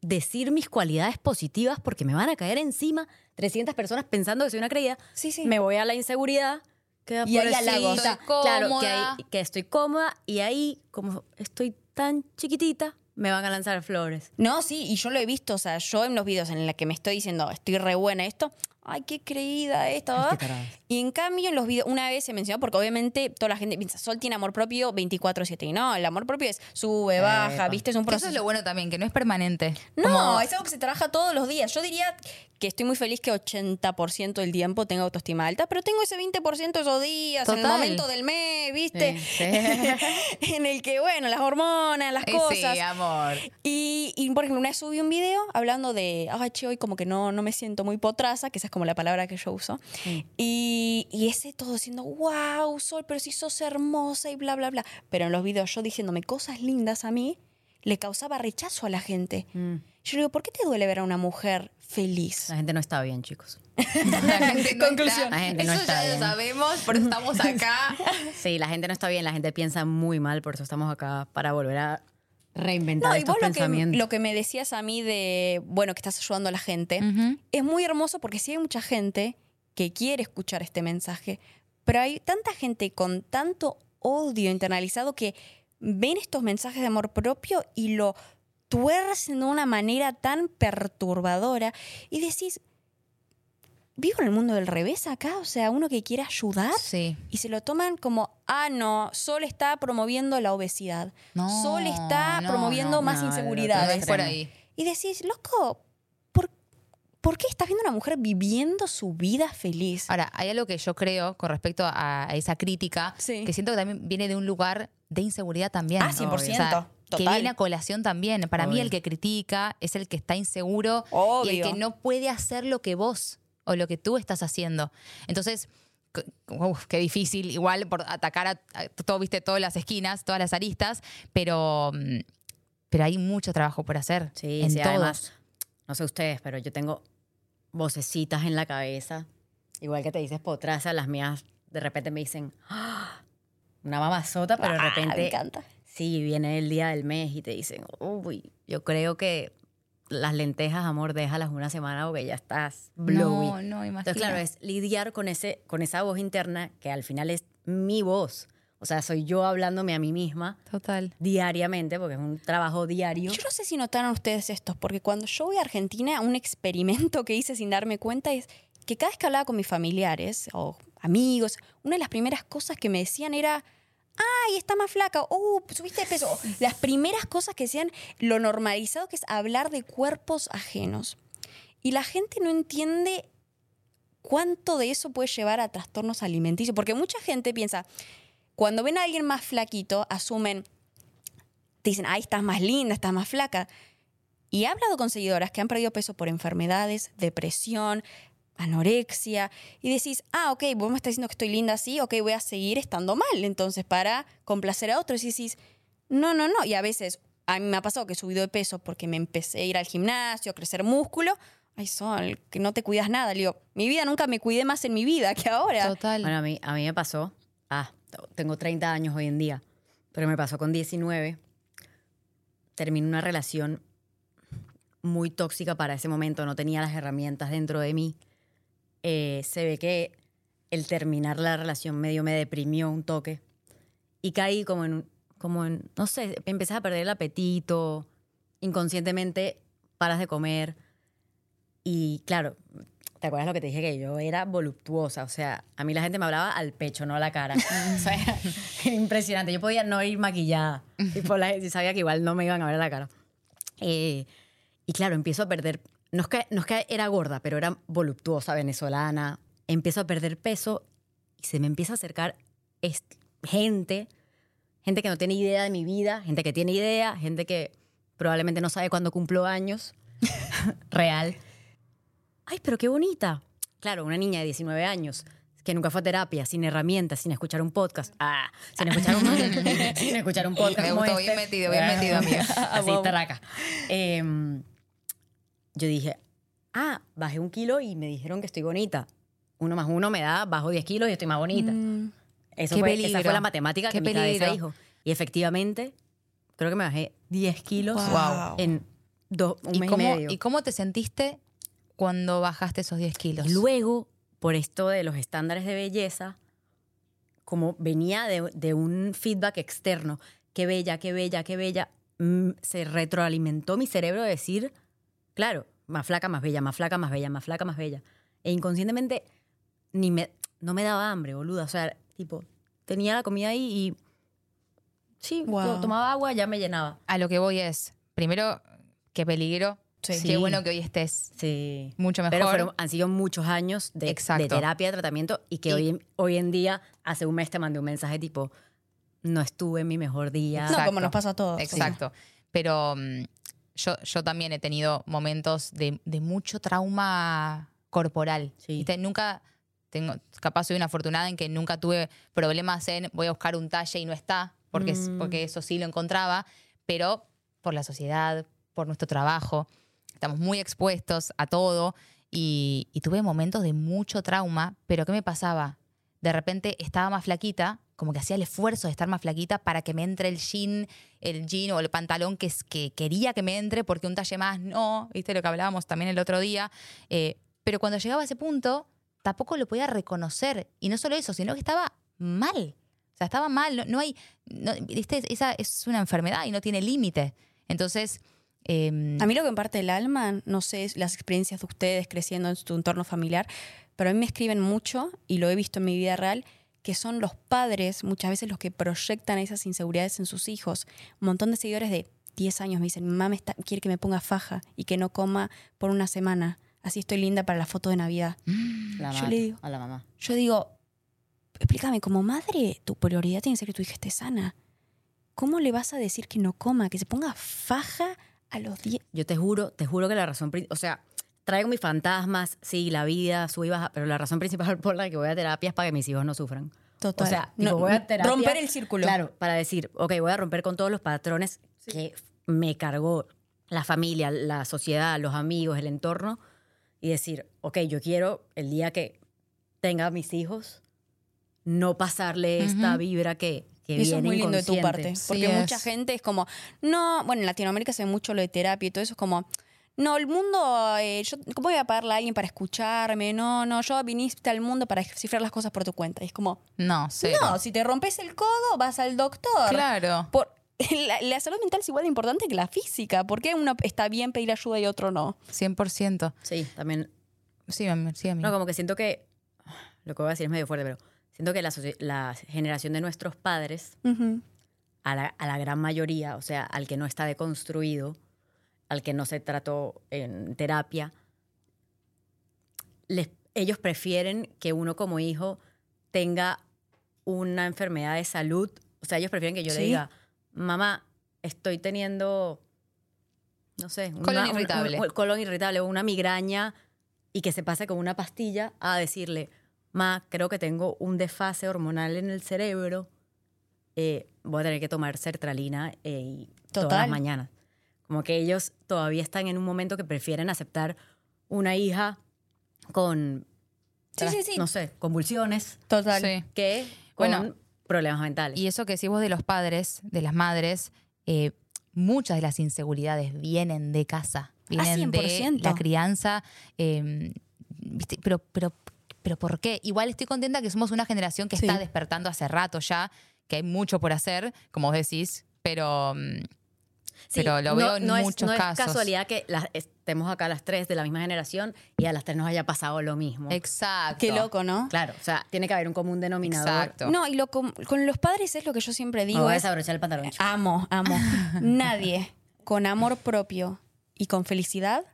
[SPEAKER 1] decir mis cualidades positivas porque me van a caer encima 300 personas pensando que soy una creída.
[SPEAKER 5] Sí, sí.
[SPEAKER 1] Me voy a la inseguridad. Que
[SPEAKER 5] Y ahí halagos.
[SPEAKER 2] Estoy
[SPEAKER 1] Claro, que, que estoy cómoda y ahí, como estoy tan chiquitita, me van a lanzar flores.
[SPEAKER 5] No, sí, y yo lo he visto, o sea, yo en los videos en los que me estoy diciendo, estoy re buena esto, ay, qué creída esto. ¿verdad?
[SPEAKER 1] taradas.
[SPEAKER 5] Y en cambio en los videos, una vez se mencionó, porque obviamente toda la gente piensa, Sol tiene amor propio 24/7, y no, el amor propio es sube, baja,
[SPEAKER 1] Epa.
[SPEAKER 5] viste, es un
[SPEAKER 2] Que Eso
[SPEAKER 5] proceso.
[SPEAKER 2] es lo bueno también, que no es permanente.
[SPEAKER 5] No,
[SPEAKER 2] Como-
[SPEAKER 5] es algo que se trabaja todos los días. Yo diría que estoy muy feliz que 80% del tiempo tenga autoestima alta, pero tengo ese 20% esos días, en el momento del mes, ¿viste?
[SPEAKER 1] Sí,
[SPEAKER 5] en el que, bueno, las hormonas, las cosas.
[SPEAKER 2] Sí, amor.
[SPEAKER 5] Y, y, por ejemplo, una vez subí un video hablando de, ay, che, hoy como que no, no me siento muy potraza, que esa es como la palabra que yo uso. Y, y ese todo diciendo, wow, Sol, pero si sos hermosa y bla, bla, bla. Pero en los videos yo diciéndome cosas lindas a mí, le causaba rechazo a la gente.
[SPEAKER 1] Mm.
[SPEAKER 5] Yo le digo, ¿por qué te duele ver a una mujer feliz?
[SPEAKER 1] La gente no está bien, chicos.
[SPEAKER 2] La gente no
[SPEAKER 5] Conclusión.
[SPEAKER 2] está-
[SPEAKER 1] La gente no
[SPEAKER 2] eso
[SPEAKER 1] está
[SPEAKER 2] ya
[SPEAKER 1] bien.
[SPEAKER 2] lo sabemos, por eso estamos acá.
[SPEAKER 1] Sí, la gente no está bien, la gente piensa muy mal, por eso estamos acá para volver a reinventar
[SPEAKER 5] No, y
[SPEAKER 1] estos
[SPEAKER 5] vos lo que,
[SPEAKER 1] pensamientos.
[SPEAKER 5] lo que me decías a mí de, bueno, que estás ayudando a la gente, es muy hermoso porque sí hay mucha gente que quiere escuchar este mensaje, pero hay tanta gente con tanto odio internalizado que ven estos mensajes de amor propio y lo tuercen de una manera tan perturbadora y decís, vivo en el mundo del revés acá, o sea, uno que quiere ayudar
[SPEAKER 2] Sí.
[SPEAKER 5] y se lo toman como, ah, no, Sol está promoviendo la obesidad,
[SPEAKER 2] No,
[SPEAKER 5] Sol está
[SPEAKER 2] no,
[SPEAKER 5] promoviendo
[SPEAKER 2] no,
[SPEAKER 5] más inseguridades.
[SPEAKER 2] Por ahí.
[SPEAKER 5] Y decís, loco, ¿por, por qué estás viendo a una mujer viviendo su vida feliz?
[SPEAKER 2] Ahora, hay algo que yo creo con respecto a, a esa crítica,
[SPEAKER 5] Sí.
[SPEAKER 2] que siento que también viene de un lugar de inseguridad también.
[SPEAKER 5] Ah, 100%,
[SPEAKER 2] O sea, que viene a colación también. Para mí el que critica es el que está inseguro y el que no puede hacer lo que vos o lo que tú estás haciendo. Entonces, uf, qué difícil, igual por atacar a, a todo, viste, todas las esquinas, todas las aristas, pero, mm, pero hay mucho trabajo por hacer
[SPEAKER 1] Sí,
[SPEAKER 2] en
[SPEAKER 1] sí,
[SPEAKER 2] todos.
[SPEAKER 1] además, no sé ustedes, pero yo tengo vocecitas en la cabeza, igual que te dices potraza, las mías de repente me dicen "Ah", una mamazota, pero de
[SPEAKER 5] Ah, me
[SPEAKER 1] repente
[SPEAKER 5] encanta.
[SPEAKER 1] sí viene el día del mes y te dicen, uy, yo creo que las lentejas, amor, déjalas una semana porque ya estás blowy.
[SPEAKER 2] No, no, imagínate.
[SPEAKER 1] Entonces, claro, es lidiar con, ese, con esa voz interna que al final es mi voz. O sea, soy yo hablándome a mí misma
[SPEAKER 2] Total.
[SPEAKER 1] diariamente, porque es un trabajo diario.
[SPEAKER 5] Yo no sé si notaron ustedes esto, porque cuando yo voy a Argentina, un experimento que hice sin darme cuenta es que cada vez que hablaba con mis familiares o amigos, una de las primeras cosas que me decían era, ay, está más flaca, oh, subiste de peso. Las primeras cosas que decían, lo normalizado que es hablar de cuerpos ajenos. Y la gente no entiende cuánto de eso puede llevar a trastornos alimenticios, porque mucha gente piensa, cuando ven a alguien más flaquito, asumen, te dicen, ay, estás más linda, estás más flaca. Y he hablado con seguidoras que han perdido peso por enfermedades, depresión, anorexia, y decís, ah, ok, vos me estás diciendo que estoy linda así, ok, voy a seguir estando mal, entonces para complacer a otros. Y decís, no, no, no. Y a veces, a mí me ha pasado que he subido de peso porque me empecé a ir al gimnasio, a crecer músculo. Ay, Sol, que no te cuidas nada. Le digo, mi vida nunca me cuidé más en mi vida que ahora.
[SPEAKER 2] Total.
[SPEAKER 1] Bueno, a mí, a mí me pasó, ah, tengo 30 años hoy en día, pero me pasó con 19. Terminé una relación muy tóxica para ese momento, no tenía las herramientas dentro de mí. Eh, se ve que el terminar la relación medio me deprimió un toque y caí como en, como en, no sé, empecé a perder el apetito, inconscientemente paras de comer y claro, ¿te acuerdas lo que te dije? Que yo era voluptuosa, o sea, a mí la gente me hablaba al pecho, no a la cara. o sea, impresionante, yo podía no ir maquillada y por la gente sabía que igual no me iban a ver la cara. Eh, y claro, empiezo a perder, no es, que, no es que era gorda, pero era voluptuosa, venezolana, empiezo a perder peso y se me empieza a acercar gente, gente que no tiene idea de mi vida, gente que tiene idea, gente que probablemente no sabe cuándo cumplo años, real. Ay, pero qué bonita. Claro, una niña de 19 años que nunca fue a terapia, sin herramientas, sin escuchar un podcast. Ah, sin escuchar un, sin escuchar un podcast.
[SPEAKER 2] Me gustó,
[SPEAKER 1] este.
[SPEAKER 2] bien metido, bien metido, amiga.
[SPEAKER 1] Así, taraca. Em, yo dije, ah, bajé un kilo y me dijeron que estoy bonita. Uno más uno me da, bajo 10 kilos y estoy más bonita. Eso
[SPEAKER 2] Qué
[SPEAKER 1] fue, esa
[SPEAKER 2] peligro.
[SPEAKER 1] fue la matemática
[SPEAKER 2] Qué
[SPEAKER 1] que mi cabeza
[SPEAKER 2] peligro.
[SPEAKER 1] dijo. Y efectivamente, creo que me bajé 10 kilos
[SPEAKER 5] Wow.
[SPEAKER 1] en dos, un
[SPEAKER 2] ¿Y
[SPEAKER 1] mes
[SPEAKER 2] cómo,
[SPEAKER 1] y medio.
[SPEAKER 2] ¿Y cómo te sentiste cuando bajaste esos 10 kilos?
[SPEAKER 1] Luego, por esto de los estándares de belleza, como venía de, de un feedback externo, qué bella, qué bella, qué bella, mm, se retroalimentó mi cerebro de decir, claro, más flaca, más bella, más flaca, más bella, más flaca, más bella. E inconscientemente ni me, no me daba hambre, boluda. O sea, tipo, tenía la comida ahí y sí,
[SPEAKER 5] Wow.
[SPEAKER 1] to- tomaba agua, ya me llenaba.
[SPEAKER 2] A lo que voy es, primero, qué peligro.
[SPEAKER 1] Sí.
[SPEAKER 2] Qué bueno que hoy estés
[SPEAKER 1] Sí.
[SPEAKER 2] mucho mejor.
[SPEAKER 1] Pero fueron, han sido muchos años de, de terapia, de tratamiento, y que
[SPEAKER 2] Y-
[SPEAKER 1] hoy, en- hoy en día, hace un mes te mandé un mensaje tipo, no estuve en mi mejor día.
[SPEAKER 5] No,
[SPEAKER 2] Exacto.
[SPEAKER 5] como nos pasa a todos.
[SPEAKER 2] Exacto. Pero mm, yo, yo también he tenido momentos de, de mucho trauma corporal.
[SPEAKER 1] Sí.
[SPEAKER 2] Nunca, tengo, capaz soy una afortunada en que nunca tuve problemas en voy a buscar un talle y no está, porque, es-
[SPEAKER 1] Mm.
[SPEAKER 2] porque eso sí lo encontraba, pero por la sociedad, por nuestro trabajo, estamos muy expuestos a todo y, y tuve momentos de mucho trauma, pero ¿qué me pasaba? De repente estaba más flaquita, como que hacía el esfuerzo de estar más flaquita para que me entre el jean, el jean o el pantalón que, es- que quería que me entre, porque un talle más no, viste lo que hablábamos también el otro día. Eh, pero cuando llegaba a ese punto, tampoco lo podía reconocer. Y no solo eso, sino que estaba mal. O sea, estaba mal. No, no hay. ¿viste? Esa es una enfermedad y no tiene límite. Entonces. Eh,
[SPEAKER 5] A mí lo que me parte el alma, no sé, las experiencias de ustedes creciendo en su entorno familiar, pero a mí me escriben mucho, y lo he visto en mi vida real, que son los padres muchas veces los que proyectan esas inseguridades en sus hijos. Un montón de seguidores de 10 años me dicen, mamá está- quiere que me ponga faja y que no coma por una semana. Así estoy linda para la foto de Navidad.
[SPEAKER 1] La
[SPEAKER 5] Yo le digo-
[SPEAKER 1] a la mamá.
[SPEAKER 5] Yo digo, explícame, como madre, tu prioridad tiene que ser que tu hija esté sana. ¿Cómo le vas a decir que no coma, que se ponga faja a los 10?
[SPEAKER 1] Yo te juro, te juro que la razón, o sea, traigo mis fantasmas, sí, la vida, sube y baja, pero la razón principal por la que voy a terapia es para que mis hijos no sufran.
[SPEAKER 5] Total.
[SPEAKER 1] O sea,
[SPEAKER 5] No,
[SPEAKER 1] tipo, voy a terapia-
[SPEAKER 5] romper el círculo.
[SPEAKER 1] Claro, para decir, ok, voy a romper con todos los patrones que me cargó la familia, la sociedad, los amigos, el entorno, y decir, ok, yo quiero el día que tenga mis hijos, no pasarle esta vibra que, que
[SPEAKER 5] Eso es muy lindo de tu parte.
[SPEAKER 2] Sí
[SPEAKER 5] Porque
[SPEAKER 2] es.
[SPEAKER 5] mucha gente es como, no, bueno, en Latinoamérica se ve mucho lo de terapia y todo eso es como, no, el mundo, eh, yo, ¿cómo voy a pagarle a alguien para escucharme? No, no, yo viniste al mundo para descifrar las cosas por tu cuenta. Y es como,
[SPEAKER 2] no, cero.
[SPEAKER 5] no, si te rompes el codo, vas al doctor.
[SPEAKER 2] Claro.
[SPEAKER 5] Por, la, la salud mental es igual de importante que la física. ¿Por qué uno está bien pedir ayuda y otro no?
[SPEAKER 2] 100%.
[SPEAKER 1] Sí, también
[SPEAKER 2] Sí, sí, amigo.
[SPEAKER 1] No, como que siento que, lo que voy a decir es medio fuerte, pero siento que la, generación de nuestros padres, a la, a la gran mayoría, o sea, al que no está deconstruido, al que no se trató en terapia, les- ellos prefieren que uno como hijo tenga una enfermedad de salud. O sea, ellos prefieren que yo le diga, mamá, estoy teniendo, no sé,
[SPEAKER 2] Colon
[SPEAKER 1] una- un-
[SPEAKER 2] irritable.
[SPEAKER 1] un- colon irritable o una migraña y que se pase con una pastilla a decirle, ma, creo que tengo un desfase hormonal en el cerebro, eh, voy a tener que tomar sertralina eh, y todas
[SPEAKER 5] Total.
[SPEAKER 1] las mañanas. Como que ellos todavía están en un momento que prefieren aceptar una hija con,
[SPEAKER 5] Sí, sí, sí.
[SPEAKER 1] no sé, convulsiones
[SPEAKER 5] Total.
[SPEAKER 2] Sí.
[SPEAKER 1] que con
[SPEAKER 2] Bueno,
[SPEAKER 1] problemas mentales.
[SPEAKER 2] Y eso que decís vos de los padres, de las madres, eh, muchas de las inseguridades vienen de casa. vienen de
[SPEAKER 5] 100%.
[SPEAKER 2] la crianza. eh, ¿viste? Pero, pero, pero ¿por qué? Igual estoy contenta que somos una generación que
[SPEAKER 5] Sí.
[SPEAKER 2] está despertando hace rato ya, que hay mucho por hacer, como vos decís, pero, mm,
[SPEAKER 1] Sí,
[SPEAKER 2] pero lo
[SPEAKER 1] no-
[SPEAKER 2] veo en
[SPEAKER 1] no es-
[SPEAKER 2] muchos
[SPEAKER 1] no
[SPEAKER 2] casos.
[SPEAKER 1] es casualidad que las- estemos acá las tres de la misma generación y a las tres nos haya pasado lo mismo.
[SPEAKER 2] Exacto.
[SPEAKER 5] Qué loco, ¿no?
[SPEAKER 1] Claro, o sea, tiene que haber un común denominador.
[SPEAKER 2] Exacto.
[SPEAKER 5] No, y lo com- con los padres es lo que yo siempre
[SPEAKER 1] Me
[SPEAKER 5] digo.
[SPEAKER 1] voy a
[SPEAKER 5] es,
[SPEAKER 1] desabrochar el pantalón. chico.
[SPEAKER 5] amo, amo. Nadie con amor propio y con felicidad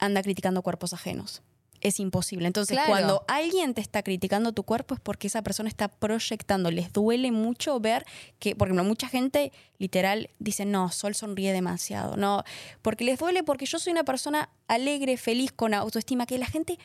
[SPEAKER 5] anda criticando cuerpos ajenos. Es imposible. Entonces,
[SPEAKER 2] Claro.
[SPEAKER 5] cuando alguien te está criticando tu cuerpo es porque esa persona está proyectando. Les duele mucho ver que, por ejemplo, mucha gente literal dice, no, Sol sonríe demasiado. No, porque les duele porque yo soy una persona alegre, feliz, con autoestima, que la gente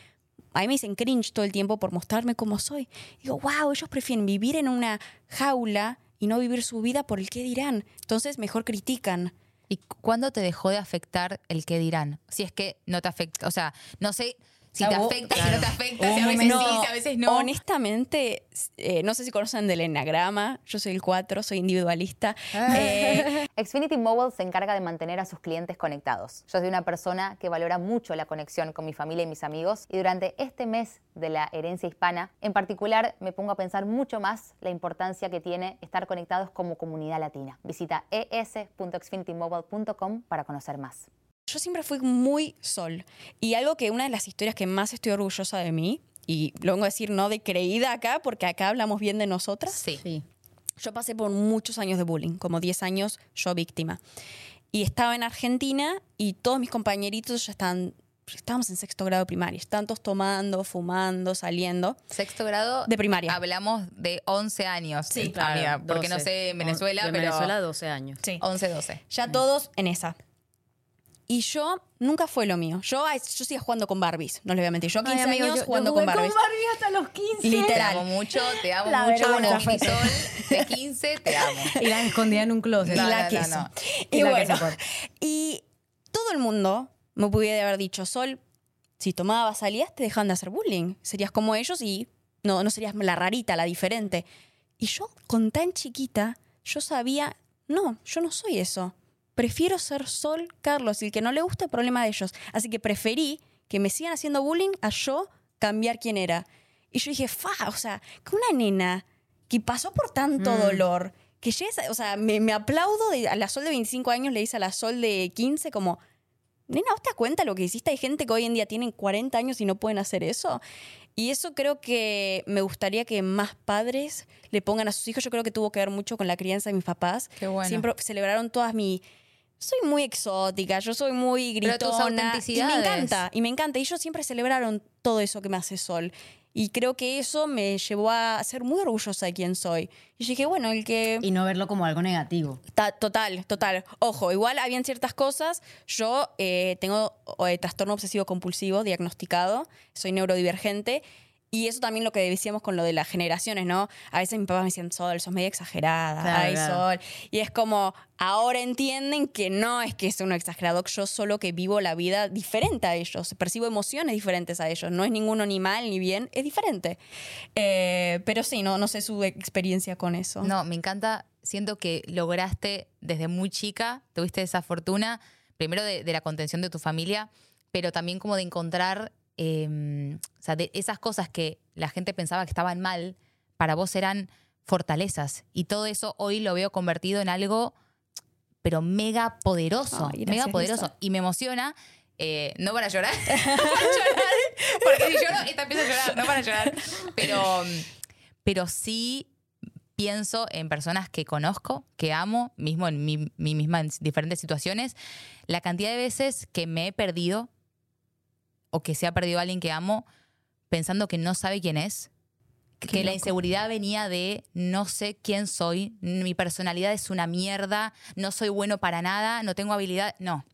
[SPEAKER 5] a mí me dicen cringe todo el tiempo por mostrarme cómo soy. Digo, wow, ellos prefieren vivir en una jaula y no vivir su vida por el qué dirán. Entonces, mejor critican.
[SPEAKER 2] ¿Y cu- cuándo te dejó de afectar el que dirán? Si es que no te afecta, o sea, no sé si te
[SPEAKER 1] Ah,
[SPEAKER 2] afecta, si no te afecta, si a veces sí, si a veces no.
[SPEAKER 5] Honestamente, eh, no sé si conocen del enneagrama. Yo soy el 4, soy individualista. Eh,
[SPEAKER 3] Xfinity Mobile se encarga de mantener a sus clientes conectados. Yo soy una persona que valora mucho la conexión con mi familia y mis amigos y durante este mes de la herencia hispana, en particular, me pongo a pensar mucho más la importancia que tiene estar conectados como comunidad latina. Visita es.xfinitymobile.com para conocer más.
[SPEAKER 5] Yo siempre fui muy sol. Y algo que una de las historias que más estoy orgullosa de mí, y lo vengo a decir no de creída acá, porque acá hablamos bien de nosotras.
[SPEAKER 2] Sí.
[SPEAKER 1] Sí.
[SPEAKER 5] Yo pasé por muchos años de bullying, como 10 años yo víctima. Y estaba en Argentina y todos mis compañeritos ya estaban, estábamos en sexto grado de primaria, estaban todos tomando, fumando, saliendo.
[SPEAKER 2] Sexto grado.
[SPEAKER 5] De primaria.
[SPEAKER 2] Hablamos de 11 años.
[SPEAKER 1] Sí,
[SPEAKER 2] eh,
[SPEAKER 1] claro.
[SPEAKER 2] amiga, porque no
[SPEAKER 1] 12.
[SPEAKER 2] sé en Venezuela, pero.
[SPEAKER 1] Venezuela 12 años.
[SPEAKER 5] Sí.
[SPEAKER 2] 11, 12.
[SPEAKER 5] Ya todos en esa. Y yo nunca fue lo mío. Yo, yo seguía jugando con Barbies, no les voy a mentir. Yo 15
[SPEAKER 1] Ay, amigo,
[SPEAKER 5] años
[SPEAKER 1] yo- yo
[SPEAKER 5] jugando
[SPEAKER 1] jugué
[SPEAKER 5] con Barbies.
[SPEAKER 1] hasta los 15.
[SPEAKER 2] Te
[SPEAKER 5] Literal.
[SPEAKER 2] amo mucho, te amo
[SPEAKER 1] La
[SPEAKER 2] mucho.
[SPEAKER 1] fue
[SPEAKER 2] Sol de 15, te amo.
[SPEAKER 1] Y las escondía en un closet.
[SPEAKER 5] y la
[SPEAKER 2] no,
[SPEAKER 5] queso.
[SPEAKER 2] no.
[SPEAKER 5] Y,
[SPEAKER 1] Y la
[SPEAKER 5] bueno,
[SPEAKER 1] queso,
[SPEAKER 5] y todo el mundo me pudiera haber dicho, Sol, si tomabas, salías, te dejaban de hacer bullying. Serías como ellos y no, no serías la rarita, la diferente. Y yo, con tan chiquita, yo sabía, no, yo no soy eso. Prefiero ser Sol Carlos y el que no le gusta el problema de ellos. Así que preferí que me sigan haciendo bullying a yo cambiar quién era. Y yo dije, fa, o sea, que una nena que pasó por tanto dolor, que llegues, o sea, me, me aplaudo de, a la Sol de 25 años, le dice a la Sol de 15 como, nena, ¿vos te das cuenta lo que hiciste? Hay gente que hoy en día tienen 40 años y no pueden hacer eso. Y eso creo que me gustaría que más padres le pongan a sus hijos. Yo creo que tuvo que ver mucho con la crianza de mis papás.
[SPEAKER 2] Qué bueno.
[SPEAKER 5] Siempre celebraron todas mi... Soy muy exótica, yo soy muy
[SPEAKER 2] Pero tus
[SPEAKER 5] gritona. Y me encanta, y me encanta. Y ellos siempre celebraron todo eso que me hace Sol. Y creo que eso me llevó a ser muy orgullosa de quién soy. Y dije, bueno, el que...
[SPEAKER 1] Y no verlo como algo negativo.
[SPEAKER 5] Ta- Total, total. Ojo, igual habían ciertas cosas. Yo eh, tengo eh, trastorno obsesivo compulsivo diagnosticado, soy neurodivergente. Y eso también lo que decíamos con lo de las generaciones, ¿no? A veces mis papás me decían, Sol, sos medio exagerada.
[SPEAKER 1] Claro,
[SPEAKER 5] Ay,
[SPEAKER 1] claro.
[SPEAKER 5] Sol. Y es como, ahora entienden que no es que es uno exagerado, yo solo que vivo la vida diferente a ellos. Percibo emociones diferentes a ellos. No es ninguno ni mal ni bien, es diferente. Eh, pero sí, no, no sé su experiencia con eso.
[SPEAKER 2] No, me encanta. Siento que lograste desde muy chica, tuviste esa fortuna, primero de, de la contención de tu familia, pero también como de encontrar, eh, o sea, de esas cosas que la gente pensaba que estaban mal, para vos eran fortalezas. Y todo eso hoy lo veo convertido en algo, pero mega poderoso,
[SPEAKER 5] Ay,
[SPEAKER 2] mega poderoso. Y me emociona. eh, no para llorar, para llorar, porque si lloro, esta empieza a llorar, no para llorar, pero, pero sí pienso en personas que conozco, que amo, mismo en mí, mí misma en diferentes situaciones, la cantidad de veces que me he perdido o que se ha perdido alguien que amo pensando que no sabe quién es, que la inseguridad venía de no sé quién soy, mi personalidad es una mierda, no soy bueno para nada, no tengo habilidad, no.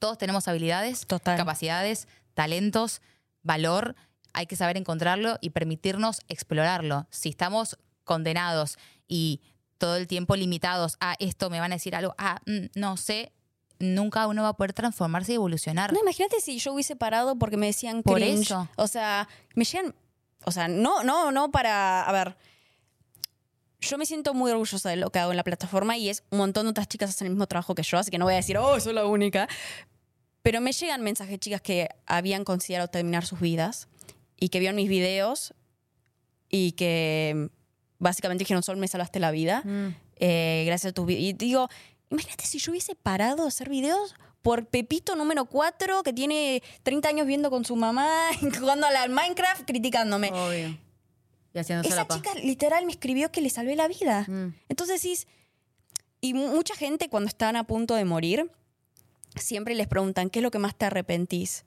[SPEAKER 2] Todos tenemos habilidades,
[SPEAKER 5] Total.
[SPEAKER 2] capacidades, talentos, valor, hay que saber encontrarlo y permitirnos explorarlo. Si estamos condenados y todo el tiempo limitados a esto, me van a decir algo, ah, mm, no sé, nunca uno va a poder transformarse y evolucionar.
[SPEAKER 5] No, imagínate si yo hubiese parado porque me decían
[SPEAKER 2] Por
[SPEAKER 5] cringe.
[SPEAKER 2] eso.
[SPEAKER 5] O sea, me llegan. O sea, no, no, no para. A ver. Yo me siento muy orgullosa de lo que hago en la plataforma y es un montón de otras chicas hacen el mismo trabajo que yo, así que no voy a decir, oh, soy la única. Pero me llegan mensajes, chicas, que habían considerado terminar sus vidas y que vieron mis videos y que básicamente dijeron, Sol, me salvaste la vida. eh, gracias a tus videos. Y digo, imagínate si yo hubiese parado de hacer videos por Pepito número 4, que tiene 30 años viendo con su mamá, jugando al Minecraft, criticándome.
[SPEAKER 1] Obvio. Y haciéndose
[SPEAKER 5] Esa
[SPEAKER 1] la paz.
[SPEAKER 5] chica literal me escribió que le salvé la vida.
[SPEAKER 1] Mm.
[SPEAKER 5] Entonces decís, y mu- mucha gente cuando están a punto de morir, siempre les preguntan, ¿qué es lo que más te arrepentís?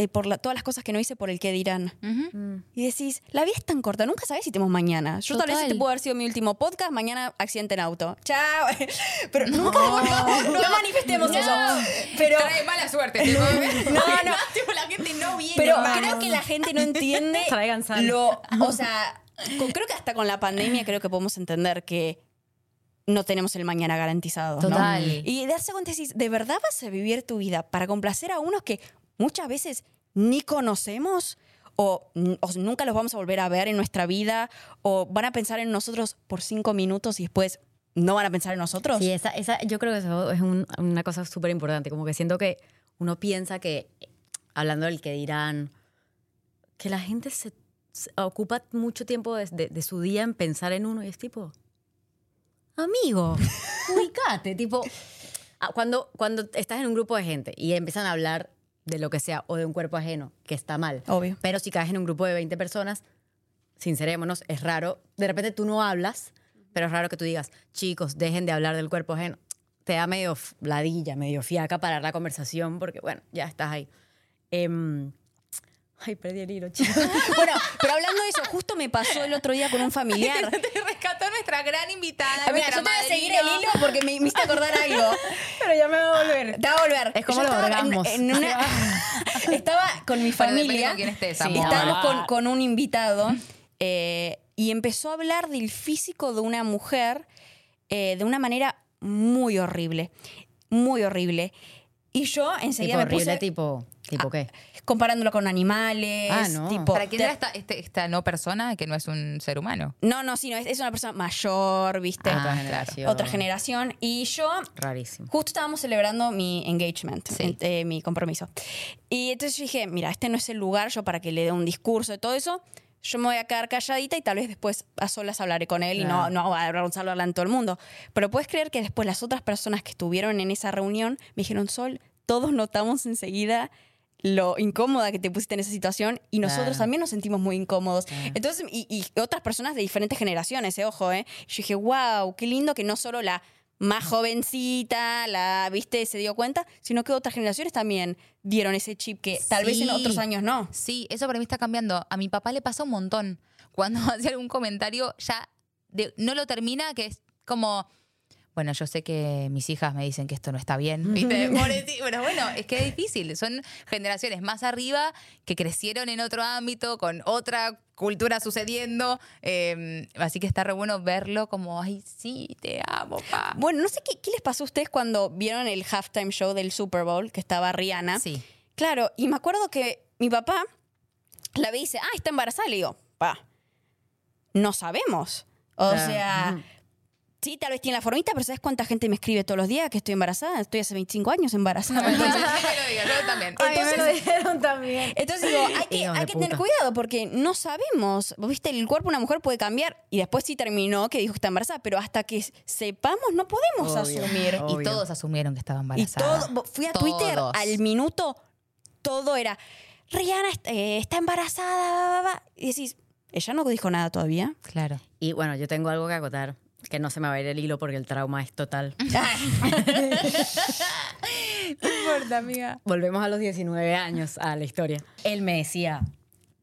[SPEAKER 5] Eh, por la- todas las cosas que no hice por el que dirán.
[SPEAKER 1] Mm.
[SPEAKER 5] Y decís, la vida es tan corta, nunca sabes si tenemos mañana. Yo tal vez este puede haber sido mi último podcast, mañana accidente en auto. Chao. Pero nunca no, no manifestemos eso. Pero
[SPEAKER 2] Trae mala suerte. tipo.
[SPEAKER 5] no, no.
[SPEAKER 2] Tipo, la gente no viene.
[SPEAKER 5] Pero creo que la gente no entiende
[SPEAKER 1] Traigan sal.
[SPEAKER 5] lo, o sea, con- creo que hasta con la pandemia creo que podemos entender que no tenemos el mañana garantizado. ¿no?
[SPEAKER 2] Total.
[SPEAKER 5] Y darse cuenta decís, ¿de verdad vas a vivir tu vida para complacer a unos que muchas veces ni conocemos? O, o nunca los vamos a volver a ver en nuestra vida, o van a pensar en nosotros por cinco minutos y después no van a pensar en nosotros.
[SPEAKER 1] Sí, esa, esa, yo creo que eso es un- una cosa súper importante. Como que siento que uno piensa que, hablando del que dirán, que la gente se, se ocupa mucho tiempo de, de- de su día en pensar en uno y es tipo, amigo, ubicate. tipo, ah, cuando, cuando estás en un grupo de gente y empiezan a hablar de lo que sea o de un cuerpo ajeno, que está mal.
[SPEAKER 5] Obvio.
[SPEAKER 1] Pero si caes en un grupo de 20 personas, sincerémonos, es raro. De repente tú no hablas, pero es raro que tú digas, chicos, dejen de hablar del cuerpo ajeno. Te da medio ladilla, medio fiaca parar la conversación porque, bueno, ya estás ahí. Em, ay, perdí el hilo, chicos.
[SPEAKER 5] Bueno, pero hablando de eso, justo me pasó el otro día con un familiar.
[SPEAKER 2] Te rescató nuestra gran invitada.
[SPEAKER 5] Mira, yo te voy a seguir el hilo porque me, me hiciste acordar algo.
[SPEAKER 1] pero ya me va a volver.
[SPEAKER 5] Te va a volver.
[SPEAKER 1] Es como
[SPEAKER 5] Yo
[SPEAKER 1] los
[SPEAKER 5] en-
[SPEAKER 1] orgasmos.
[SPEAKER 5] en una- estaba con mi familia.
[SPEAKER 2] quién estés,
[SPEAKER 1] Sí,
[SPEAKER 2] amor.
[SPEAKER 5] Estábamos
[SPEAKER 1] Ah.
[SPEAKER 5] con, con un invitado eh, y empezó a hablar del físico de una mujer eh, de una manera muy horrible. Muy horrible. Y yo enseguida
[SPEAKER 1] Tipo
[SPEAKER 5] me
[SPEAKER 1] horrible,
[SPEAKER 5] puse
[SPEAKER 1] tipo, tipo qué.
[SPEAKER 5] comparándolo con animales.
[SPEAKER 1] Ah, no.
[SPEAKER 5] tipo,
[SPEAKER 2] ¿Para quién era esta, este- esta no persona que no es un ser humano?
[SPEAKER 5] No, no, sí, no, es, es una persona mayor, ¿viste?
[SPEAKER 1] Ah,
[SPEAKER 2] claro.
[SPEAKER 1] generación.
[SPEAKER 5] Otra generación. Y yo
[SPEAKER 1] Rarísimo.
[SPEAKER 5] Justo estábamos celebrando mi engagement,
[SPEAKER 2] Sí.
[SPEAKER 5] eh, mi compromiso. Y entonces yo dije, mira, este no es el lugar yo para que le dé un discurso de todo eso. Yo me voy a quedar calladita y tal vez después a solas hablaré con él y no, no voy a avergonzarlo en todo el mundo. Pero puedes creer que después las otras personas que estuvieron en esa reunión me dijeron, Sol, todos notamos enseguida lo incómoda que te pusiste en esa situación y nosotros
[SPEAKER 1] Claro.
[SPEAKER 5] también nos sentimos muy incómodos. Entonces, y, y otras personas de diferentes generaciones, eh, ojo, ¿eh? Yo dije, wow, qué lindo que no solo la más jovencita, la, viste, se dio cuenta, sino que otras generaciones también vieron ese chip que tal vez en otros años no.
[SPEAKER 2] Sí, eso para mí está cambiando. A mi papá le pasa un montón. Cuando hace algún comentario, ya de- no lo termina, que es como. Bueno, yo sé que mis hijas me dicen que esto no está bien. Pero bueno, es que es difícil. Son generaciones más arriba que crecieron en otro ámbito, con otra cultura sucediendo. eh, así que está re bueno verlo como, ay, sí, te amo, pa.
[SPEAKER 5] Bueno, no sé qué, qué les pasó a ustedes cuando vieron el halftime show del Super Bowl, que estaba Rihanna.
[SPEAKER 2] Sí.
[SPEAKER 5] Claro, y me acuerdo que mi papá la ve y dice, ah, está embarazada. Le digo, pa, no sabemos. O sea, sí, tal vez tiene la formita, pero ¿sabes cuánta gente me escribe todos los días que estoy embarazada? Estoy hace 25 años embarazada. Entonces,
[SPEAKER 2] No me lo yo también.
[SPEAKER 5] Entonces-
[SPEAKER 1] dijeron también.
[SPEAKER 5] entonces digo, hay que, hay tener cuidado porque no sabemos. Viste, el cuerpo de una mujer puede cambiar y después sí terminó que dijo que está embarazada, pero hasta que sepamos no podemos
[SPEAKER 1] Obvio.
[SPEAKER 5] asumir.
[SPEAKER 1] Obvio.
[SPEAKER 2] Y todos asumieron que estaba
[SPEAKER 5] Y
[SPEAKER 2] embarazada.
[SPEAKER 5] todo, fui a Twitter al minuto, todo era, Rihanna eh, está embarazada, va, va, va". y decís, ella no dijo nada todavía.
[SPEAKER 2] Claro.
[SPEAKER 1] Y bueno, yo tengo algo que acotar, que no se me va a ir el hilo porque el trauma es total.
[SPEAKER 2] No importa, amiga.
[SPEAKER 1] Volvemos a los 19 años, a la historia. Él me decía,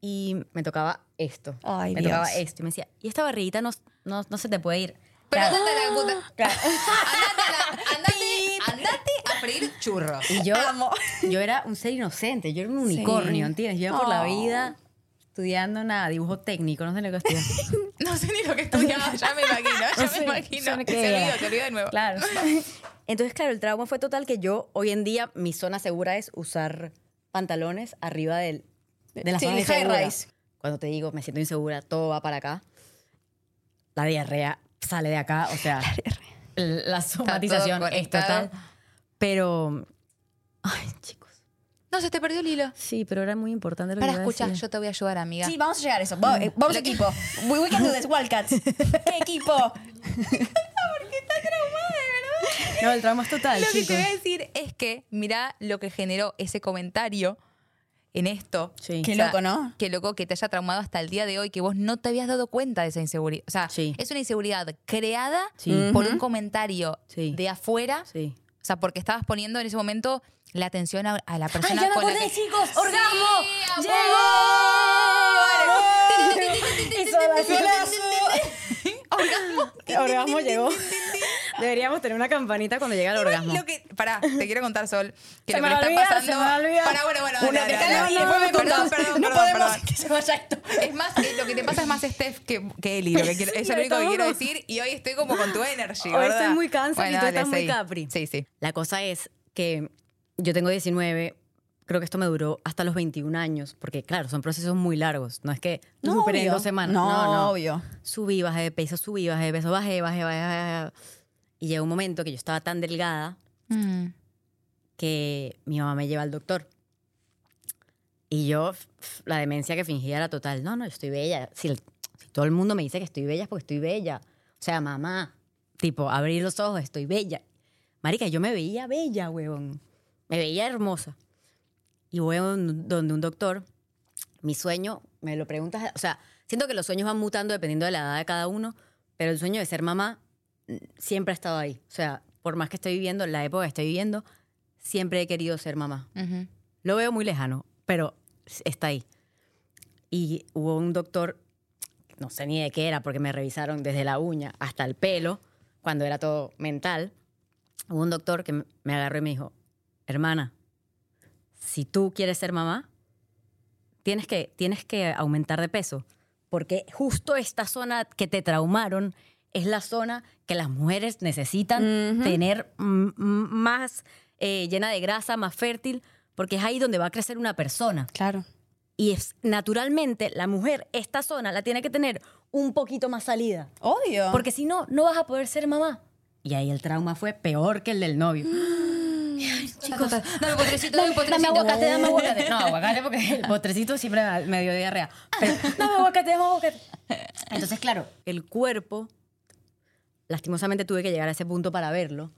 [SPEAKER 1] y me tocaba esto.
[SPEAKER 5] Ay,
[SPEAKER 1] me
[SPEAKER 5] Dios.
[SPEAKER 1] tocaba esto. Y me decía, y esta barriguita no, no, no se te puede ir.
[SPEAKER 2] Pero
[SPEAKER 1] Claro.
[SPEAKER 2] andate a la puta. Andate, a la- andate, andate a freír churros.
[SPEAKER 1] Y yo,
[SPEAKER 5] Amo.
[SPEAKER 1] yo era un ser inocente, yo era un unicornio, ¿entiendes? Yo iba por la vida estudiando nada, dibujo técnico, no sé lo que estudié.
[SPEAKER 2] No sé ni lo que estudiaba, ya me imagino, ya
[SPEAKER 1] No
[SPEAKER 2] me
[SPEAKER 1] sé,
[SPEAKER 2] imagino. Se olvidó, se olvidó de nuevo.
[SPEAKER 1] Claro. Entonces, claro, el trauma fue total que yo hoy en día mi zona segura es usar pantalones arriba del, de la
[SPEAKER 5] Sí,
[SPEAKER 1] zona
[SPEAKER 5] rise.
[SPEAKER 1] Cuando te digo me siento insegura, todo va para acá. La diarrea sale de acá, o sea, la, somatización es total. Pero, Ay, chicos.
[SPEAKER 2] No, se te perdió el hilo.
[SPEAKER 1] Sí, pero era muy importante lo
[SPEAKER 2] Para
[SPEAKER 1] que iba a
[SPEAKER 2] escuchar,
[SPEAKER 1] decir.
[SPEAKER 2] yo te voy a ayudar, amiga.
[SPEAKER 5] Sí, vamos a llegar a eso. Va- eh, Vamos, equipo. We, we can do this, Wildcats. equipo.
[SPEAKER 1] No, el trauma es total,
[SPEAKER 2] Lo que
[SPEAKER 1] chicos.
[SPEAKER 2] te voy a decir es que mira lo que generó ese comentario en esto.
[SPEAKER 1] Sí.
[SPEAKER 5] Qué loco, ¿no?
[SPEAKER 2] Qué loco que te haya traumado hasta el día de hoy, que vos no te habías dado cuenta de esa inseguridad. O sea,
[SPEAKER 1] Sí.
[SPEAKER 2] es una inseguridad creada
[SPEAKER 1] Sí.
[SPEAKER 2] por un comentario
[SPEAKER 1] Sí.
[SPEAKER 2] de afuera.
[SPEAKER 1] Sí.
[SPEAKER 2] O sea, porque estabas poniendo en ese momento la atención a, a la persona
[SPEAKER 5] ya me
[SPEAKER 2] con la
[SPEAKER 5] acordé,
[SPEAKER 2] que-
[SPEAKER 5] chicos!
[SPEAKER 2] Sí,
[SPEAKER 5] ¡Orgasmo!
[SPEAKER 2] amor.
[SPEAKER 1] Y
[SPEAKER 2] Orgasmo.
[SPEAKER 1] Orgasmo llegó. Deberíamos tener una campanita cuando llega el orgasmo.
[SPEAKER 2] Lo que, pará, te quiero contar, Sol, que
[SPEAKER 1] Se
[SPEAKER 2] lo
[SPEAKER 1] me
[SPEAKER 2] que está
[SPEAKER 1] olvidar,
[SPEAKER 2] pasando.
[SPEAKER 1] se me va a olvidar.
[SPEAKER 2] Pará, bueno, bueno,
[SPEAKER 5] Una de cada
[SPEAKER 2] dale.
[SPEAKER 5] y después me
[SPEAKER 2] Perdón, perdón,
[SPEAKER 5] no
[SPEAKER 2] perdón,
[SPEAKER 5] podemos
[SPEAKER 2] perdón.
[SPEAKER 5] que se vaya esto.
[SPEAKER 2] Es más, eh, lo que te pasa es más Steph que, que Eli. Lo que quiero-
[SPEAKER 1] Sí,
[SPEAKER 2] eso es lo único que quiero decir. Y hoy estoy como con tu energy,
[SPEAKER 1] Hoy
[SPEAKER 2] ¿verdad?
[SPEAKER 1] estoy muy cansada y tú
[SPEAKER 2] dale,
[SPEAKER 1] estás muy
[SPEAKER 2] sí.
[SPEAKER 1] capri.
[SPEAKER 2] Sí, sí.
[SPEAKER 1] La cosa es que yo tengo 19, creo que esto me duró hasta los 21 años, porque claro, son procesos muy largos. No es que lo superé en dos semanas.
[SPEAKER 5] No,
[SPEAKER 1] No, no.
[SPEAKER 5] obvio.
[SPEAKER 1] Subí, bajé de peso, subí, bajé de peso, bajé, bajé, bajé, bajé. Y llegó un momento que yo estaba tan delgada
[SPEAKER 2] Mm.
[SPEAKER 1] que mi mamá me lleva al doctor. Y yo, la demencia que fingía era total. No, no, yo estoy bella. Si, el- si todo el mundo me dice que estoy bella es porque estoy bella. O sea, mamá, tipo, abrir los ojos, estoy bella. Marica, yo me veía bella, huevón. Me veía hermosa. Y voy a un- donde un doctor, mi sueño, me lo preguntas, o sea, siento que los sueños van mutando dependiendo de la edad de cada uno, pero el sueño de ser mamá mm, siempre ha estado ahí. O sea, por más que estoy viviendo, la época que estoy viviendo, siempre he querido ser mamá. Lo veo muy lejano, pero está ahí. Y hubo un doctor, no sé ni de qué era, porque me revisaron desde la uña hasta el pelo, cuando era todo mental. Hubo un doctor que me agarró y me dijo, hermana, si tú quieres ser mamá, tienes que, tienes que aumentar de peso, porque justo esta zona que te traumaron es la zona que las mujeres necesitan tener más eh, llena de grasa, más fértil, porque es ahí donde va a crecer una persona.
[SPEAKER 5] Claro.
[SPEAKER 1] Y es naturalmente la mujer, esta zona la tiene que tener un poquito más salida,
[SPEAKER 5] Obvio.
[SPEAKER 1] porque si no, no vas a poder ser mamá. Y ahí el trauma fue peor que el del novio.
[SPEAKER 2] Chicos, dame potrecito, dame
[SPEAKER 1] Dame
[SPEAKER 2] potrecito.
[SPEAKER 1] aguacate, dame aguacate. No, aguacate porque el postrecito siempre me- dio diarrea. Pero, dame aguacate, dame aguacate. Entonces, claro, el cuerpo, lastimosamente tuve que llegar a ese punto para verlo.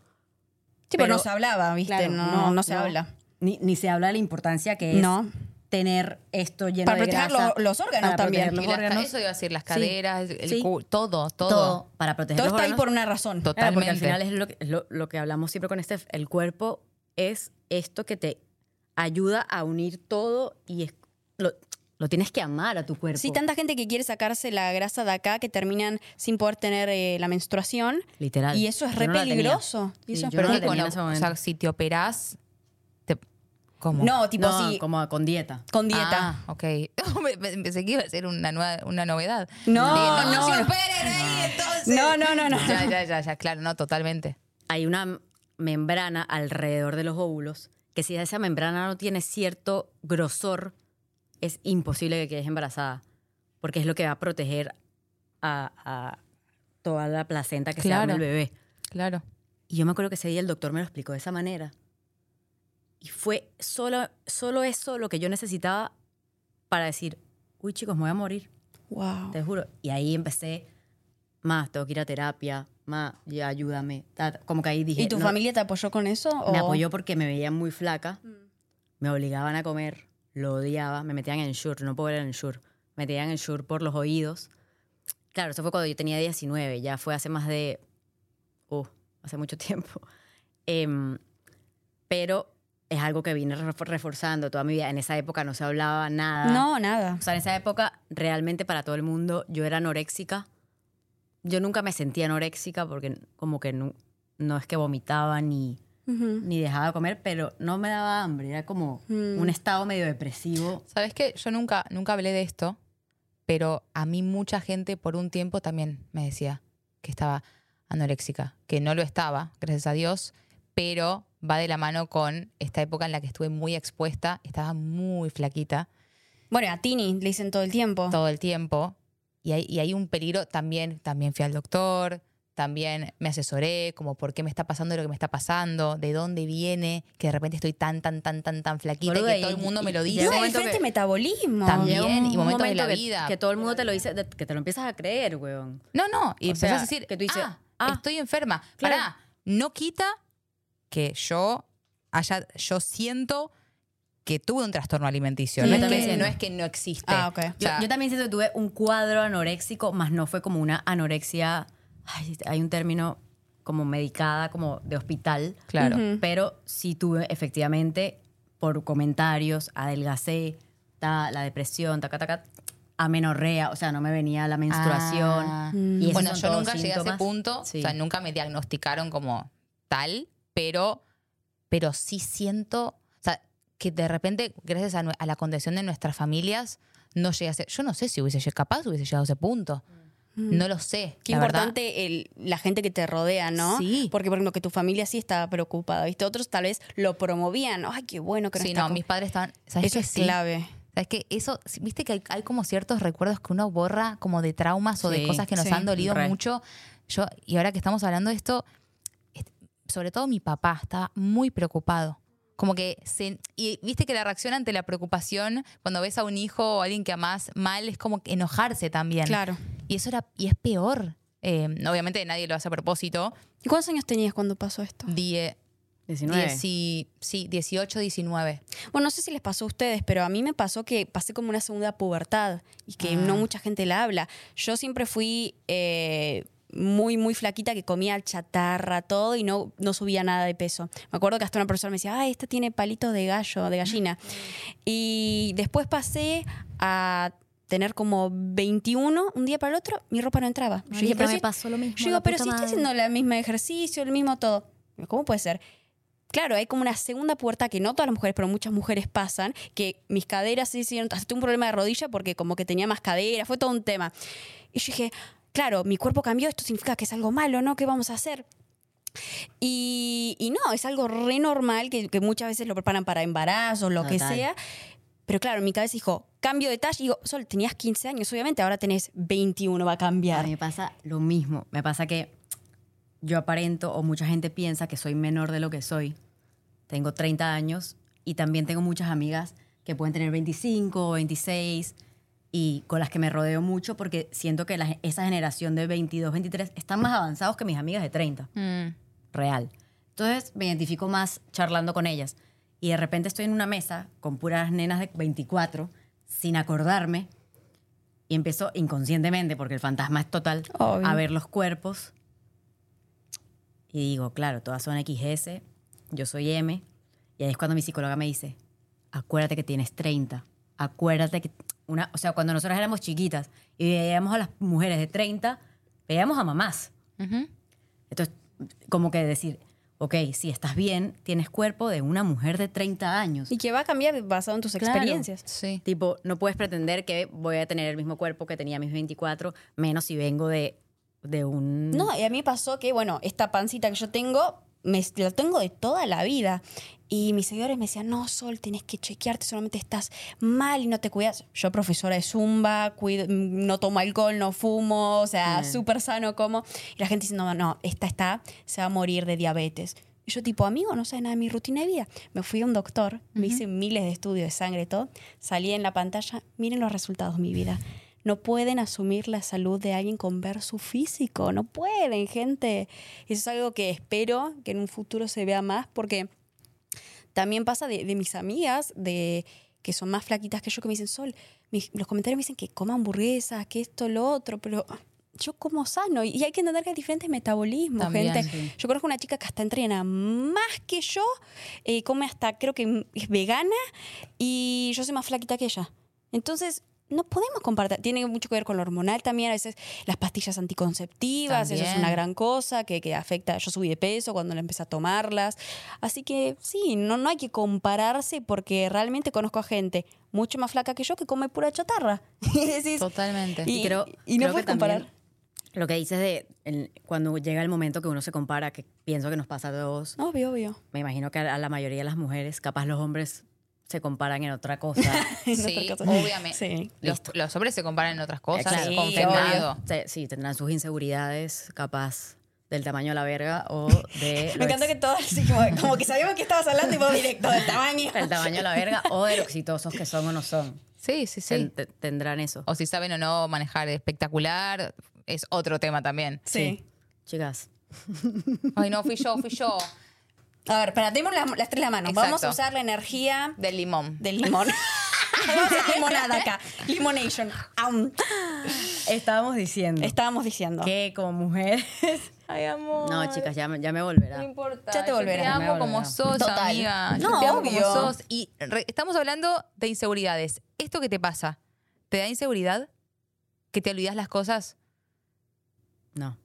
[SPEAKER 5] Sí, pero
[SPEAKER 1] pero-
[SPEAKER 5] no se hablaba, ¿viste?
[SPEAKER 1] Claro,
[SPEAKER 5] no, no, se habla.
[SPEAKER 1] Ni, ni se habla de la importancia que es
[SPEAKER 5] No.
[SPEAKER 1] tener esto lleno
[SPEAKER 5] Para
[SPEAKER 1] de
[SPEAKER 5] proteger
[SPEAKER 1] grasa.
[SPEAKER 5] lo- los órganos
[SPEAKER 1] para
[SPEAKER 5] también.
[SPEAKER 1] proteger los órganos.
[SPEAKER 2] eso iba a decir, las
[SPEAKER 1] Sí.
[SPEAKER 2] caderas, el
[SPEAKER 1] Sí.
[SPEAKER 2] todo, todo.
[SPEAKER 1] Todo para proteger
[SPEAKER 5] Todo
[SPEAKER 1] los
[SPEAKER 5] está ahí
[SPEAKER 1] órganos.
[SPEAKER 5] por una razón.
[SPEAKER 2] Tot-
[SPEAKER 1] Claro, porque al
[SPEAKER 2] Totalmente.
[SPEAKER 1] final es lo, que- lo, lo que hablamos siempre con Steph. El cuerpo es esto que te ayuda a unir todo y es, lo, lo tienes que amar a tu cuerpo.
[SPEAKER 5] Sí, tanta gente que quiere sacarse la grasa de acá que terminan sin poder tener eh, la menstruación.
[SPEAKER 1] Literal.
[SPEAKER 5] Y eso es
[SPEAKER 1] Yo
[SPEAKER 5] re
[SPEAKER 1] no
[SPEAKER 5] peligroso. Y
[SPEAKER 1] Sí,
[SPEAKER 5] eso es
[SPEAKER 2] Pero
[SPEAKER 1] no
[SPEAKER 2] o sea, si te operás, te, ¿cómo?
[SPEAKER 5] No, tipo
[SPEAKER 1] no,
[SPEAKER 5] sí,
[SPEAKER 1] como con dieta.
[SPEAKER 5] con dieta.
[SPEAKER 2] Ah, ok. Pensé que iba a ser una, nueva, una novedad.
[SPEAKER 5] No,
[SPEAKER 2] Dije,
[SPEAKER 5] no,
[SPEAKER 2] se
[SPEAKER 5] no.
[SPEAKER 2] operen ahí, entonces.
[SPEAKER 5] No, no, no, no.
[SPEAKER 2] Ya, ya, ya, ya, claro, no, totalmente.
[SPEAKER 1] Hay una membrana alrededor de los óvulos que si esa membrana no tiene cierto grosor, es imposible que quedes embarazada. Porque es lo que va a proteger a, a toda la placenta que se
[SPEAKER 2] Claro.
[SPEAKER 1] arme el bebé.
[SPEAKER 2] Claro.
[SPEAKER 1] Y yo me acuerdo que ese día el doctor me lo explicó de esa manera. Y fue solo, solo eso lo que yo necesitaba para decir, uy chicos, me voy a morir,
[SPEAKER 5] Wow.
[SPEAKER 1] te juro. Y ahí empecé, más, tengo que ir a terapia, más, ya ayúdame. Como que ahí dije...
[SPEAKER 5] ¿Y tu
[SPEAKER 1] no,
[SPEAKER 5] familia te apoyó con eso?
[SPEAKER 1] Me
[SPEAKER 5] o-
[SPEAKER 1] apoyó porque me veían muy flaca, me obligaban a comer, lo odiaba, me metían en Shure, no puedo ver en Shure, me metían en Shure por los oídos. Claro, eso fue cuando yo tenía 19, ya fue hace más de, uh, hace mucho tiempo. Em, pero es algo que vine ref- reforzando toda mi vida. En esa época no se hablaba nada.
[SPEAKER 5] No, nada.
[SPEAKER 1] O sea, en esa época, realmente para todo el mundo, yo era anoréxica. Yo nunca me sentía anoréxica porque como que no, no es que vomitaba ni, ni dejaba de comer, pero no me daba hambre. Era como
[SPEAKER 5] Mm.
[SPEAKER 1] un estado medio depresivo.
[SPEAKER 2] ¿Sabes qué? Yo nunca, nunca hablé de esto, pero a mí mucha gente por un tiempo también me decía que estaba anoréxica, que no lo estaba, gracias a Dios, pero va de la mano con esta época en la que estuve muy expuesta, estaba muy flaquita
[SPEAKER 5] Bueno, a Tini le dicen todo el tiempo.
[SPEAKER 2] todo el tiempo y hay, y hay un peligro también, también fui al doctor, también me asesoré, como por qué me está pasando lo que me está pasando, de dónde viene, que de repente estoy tan, tan, tan, tan, tan flaquita
[SPEAKER 1] Boluda,
[SPEAKER 2] y que todo el
[SPEAKER 1] y-
[SPEAKER 2] mundo me lo dice.
[SPEAKER 5] No, diferente
[SPEAKER 1] que-
[SPEAKER 5] metabolismo.
[SPEAKER 2] También.
[SPEAKER 1] Un
[SPEAKER 2] y momentos de la
[SPEAKER 1] que-
[SPEAKER 2] vida.
[SPEAKER 1] Que, todo el mundo te lo dice, de- que te lo empiezas a creer, weón.
[SPEAKER 2] No, no, y
[SPEAKER 1] O
[SPEAKER 2] empezás
[SPEAKER 1] sea,
[SPEAKER 2] a decir,
[SPEAKER 1] que tú dices,
[SPEAKER 2] ah,
[SPEAKER 1] ah,
[SPEAKER 2] estoy enferma.
[SPEAKER 1] claro.
[SPEAKER 2] Pará, no quita que yo haya, yo siento que tuve un trastorno alimenticio.
[SPEAKER 1] Sí,
[SPEAKER 2] no, es que, no es que no existe.
[SPEAKER 5] Ah.
[SPEAKER 2] O
[SPEAKER 1] Yo,
[SPEAKER 2] sea,
[SPEAKER 1] yo también siento que tuve un cuadro anoréxico, más no fue como una anorexia. ay, hay un término como medicada, como de hospital.
[SPEAKER 2] Claro.
[SPEAKER 1] Pero sí tuve efectivamente, por comentarios, adelgacé, ta, la depresión, taca, taca, amenorrea, o sea, no me venía la menstruación.
[SPEAKER 2] Ah.
[SPEAKER 1] Y esos
[SPEAKER 2] bueno, yo nunca llegué a ese punto,
[SPEAKER 1] Sí.
[SPEAKER 2] o sea, nunca me diagnosticaron como tal, pero, pero sí siento, que de repente, gracias a, la condición de nuestras familias, no llegué a ser, yo no sé si hubiese llegado, capaz hubiese llegado a ese punto. No lo sé.
[SPEAKER 5] Qué
[SPEAKER 2] la
[SPEAKER 5] importante el- la gente que te rodea, ¿no?
[SPEAKER 2] Sí.
[SPEAKER 5] Porque, por ejemplo, que tu familia sí estaba preocupada, ¿viste? Otros tal vez lo promovían. Ay, qué bueno que no
[SPEAKER 2] Sí,
[SPEAKER 5] está
[SPEAKER 2] no,
[SPEAKER 5] con-
[SPEAKER 2] mis padres estaban, ¿sabes
[SPEAKER 5] Eso
[SPEAKER 2] qué?
[SPEAKER 5] es
[SPEAKER 2] Sí.
[SPEAKER 5] clave.
[SPEAKER 2] ¿Sabes qué? Eso, viste que hay, hay como ciertos recuerdos que uno borra como de traumas o de cosas que nos
[SPEAKER 5] sí,
[SPEAKER 2] han dolido
[SPEAKER 1] re.
[SPEAKER 2] mucho. Yo, y ahora que estamos hablando de esto, est- sobre todo mi papá estaba muy preocupado. Como que se, y viste que la reacción ante la preocupación cuando ves a un hijo o a alguien que amás mal es como que enojarse también.
[SPEAKER 5] Claro.
[SPEAKER 2] Y eso era, y es peor. Eh, obviamente nadie lo hace a propósito.
[SPEAKER 5] ¿Y cuántos años tenías cuando pasó esto?
[SPEAKER 2] Die-
[SPEAKER 1] 19.
[SPEAKER 2] dieci- sí, 18, 19.
[SPEAKER 5] Bueno, no sé si les pasó a ustedes, pero a mí me pasó que pasé como una segunda pubertad y que
[SPEAKER 2] Ah.
[SPEAKER 5] no mucha gente la habla. Yo siempre fui eh, muy, muy flaquita, que comía chatarra, todo, y no, no subía nada de peso. Me acuerdo que hasta una persona me decía, ay, esta tiene palitos de gallo, de gallina. Y después pasé a tener como 21, un día para el otro, mi ropa no entraba. Yo dije, pero
[SPEAKER 1] me
[SPEAKER 5] si-
[SPEAKER 1] pasó lo mismo.
[SPEAKER 5] yo digo, pero si estoy
[SPEAKER 1] madre".
[SPEAKER 5] haciendo el mismo ejercicio, el mismo todo. ¿Cómo puede ser? Claro, hay como una segunda puerta que no todas las mujeres, pero muchas mujeres pasan, que mis caderas se hicieron, hasta tuve un problema de rodilla porque como que tenía más cadera, fue todo un tema. Y yo dije, claro, mi cuerpo cambió, esto significa que es algo malo, ¿no? ¿Qué vamos a hacer? Y, y no, es algo re normal que, que muchas veces lo preparan para embarazos, lo que sea. Pero claro, mi cabeza dijo, cambio de talla. Y digo, Sol, tenías 15 años, obviamente, ahora tenés 21, va a
[SPEAKER 1] A
[SPEAKER 5] cambiar.
[SPEAKER 1] mí me pasa lo mismo. Me pasa que yo aparento o mucha gente piensa que soy menor de lo que soy. Tengo 30 años y también tengo muchas amigas que pueden tener 25 o 26 y con las que me rodeo mucho porque siento que la- esa generación de 22, 23 están más avanzados que mis amigas de 30. Real. Entonces me identifico más charlando con ellas. Y de repente estoy en una mesa con puras nenas de 24 sin acordarme y empiezo inconscientemente, porque el fantasma es total,
[SPEAKER 5] Obvio.
[SPEAKER 1] a ver los cuerpos. Y digo, claro, todas son XS, yo soy M. Y ahí es cuando mi psicóloga me dice, acuérdate que tienes 30. Acuérdate que... Una, o sea, cuando nosotras éramos chiquitas y veíamos a las mujeres de 30, veíamos a mamás. Entonces, como que decir, ok, si estás bien, tienes cuerpo de una mujer de 30 años.
[SPEAKER 5] Y que va a cambiar basado en tus
[SPEAKER 1] Claro.
[SPEAKER 5] experiencias.
[SPEAKER 2] Sí.
[SPEAKER 1] Tipo, no puedes pretender que voy a tener el mismo cuerpo que tenía a mis 24, menos si vengo de, de un...
[SPEAKER 5] No, y a mí pasó que, bueno, esta pancita que yo tengo, me, la tengo de toda la vida. Y mis seguidores me decían, no, Sol, tenés que chequearte, solamente estás mal y no te cuidas. Yo, profesora de Zumba, cuido- no tomo alcohol, no fumo, o sea,
[SPEAKER 1] Mm.
[SPEAKER 5] súper sano como. Y la gente dice, no, no, esta está, se va a morir de diabetes. Y yo, tipo, amigo, no sé nada de mi rutina de vida. Me fui a un doctor, me hice miles de estudios de sangre y todo. Salí en la pantalla, miren los resultados de mi vida. No pueden asumir la salud de alguien con ver su físico. No pueden, gente. Eso es algo que espero que en un futuro se vea más porque también pasa de, de mis amigas de que son más flaquitas que yo que me dicen, Sol, mis- los comentarios me dicen que coma hamburguesas, que esto, lo otro, pero yo como sano. Y hay que entender que hay diferentes metabolismos,
[SPEAKER 2] También,
[SPEAKER 5] gente.
[SPEAKER 2] sí.
[SPEAKER 5] Yo conozco una chica que hasta entrena más que yo, eh, come hasta, creo que es vegana, y yo soy más flaquita que ella. Entonces, no podemos compartir. Tiene mucho que ver con lo hormonal también. A veces las pastillas anticonceptivas, eso es una gran cosa que, que afecta. Yo subí de peso cuando la empecé a tomarlas. Así que sí, no, no hay que compararse porque realmente conozco a gente mucho más flaca que yo que come pura chatarra.
[SPEAKER 2] Totalmente.
[SPEAKER 5] Y,
[SPEAKER 1] Y creo-
[SPEAKER 5] y no
[SPEAKER 1] creo que
[SPEAKER 5] puedes comparar.
[SPEAKER 1] Lo que dices de el- cuando llega el momento que uno se compara, que pienso que nos pasa a todos,
[SPEAKER 5] Obvio, obvio.
[SPEAKER 1] me imagino que a la mayoría de las mujeres, capaz los hombres se comparan en otra cosa.
[SPEAKER 5] En
[SPEAKER 2] Sí,
[SPEAKER 5] otra cosa.
[SPEAKER 2] obviamente.
[SPEAKER 5] Sí.
[SPEAKER 2] Los, los hombres se comparan en otras cosas,
[SPEAKER 5] Sí,
[SPEAKER 2] confirmado.
[SPEAKER 1] Sí, sí, tendrán sus inseguridades, capaz del tamaño de la verga o de...
[SPEAKER 5] Me encanta que todas así como, como que sabíamos que estabas hablando y vos directo del tamaño.
[SPEAKER 1] del tamaño de la verga o de lo exitosos que son o no son.
[SPEAKER 2] Sí, sí, sí.
[SPEAKER 1] Ten- te- tendrán eso.
[SPEAKER 2] O si saben o no manejar espectacular, es otro tema también.
[SPEAKER 5] Sí.
[SPEAKER 1] Chicas,
[SPEAKER 2] Ay, no, fui yo, fui yo.
[SPEAKER 5] A ver, espera, tenemos las, las tres la mano. Vamos a usar la energía
[SPEAKER 2] Del limón.
[SPEAKER 5] del limón. Vamos a hacer limonada acá. Limonation.
[SPEAKER 1] Estábamos diciendo
[SPEAKER 5] Estábamos diciendo.
[SPEAKER 1] que como mujeres...
[SPEAKER 2] Ay, amor.
[SPEAKER 1] No, chicas, ya, me- ya me volverá.
[SPEAKER 2] No importa.
[SPEAKER 5] Ya te volverá.
[SPEAKER 2] Te amo como sos,
[SPEAKER 5] Total.
[SPEAKER 2] amiga. Yo
[SPEAKER 5] No,
[SPEAKER 2] te amo
[SPEAKER 5] obvio.
[SPEAKER 2] como sos. Y re- estamos hablando de inseguridades. ¿Esto qué te pasa? ¿Te da inseguridad? ¿Que te olvidas las cosas?
[SPEAKER 1] No.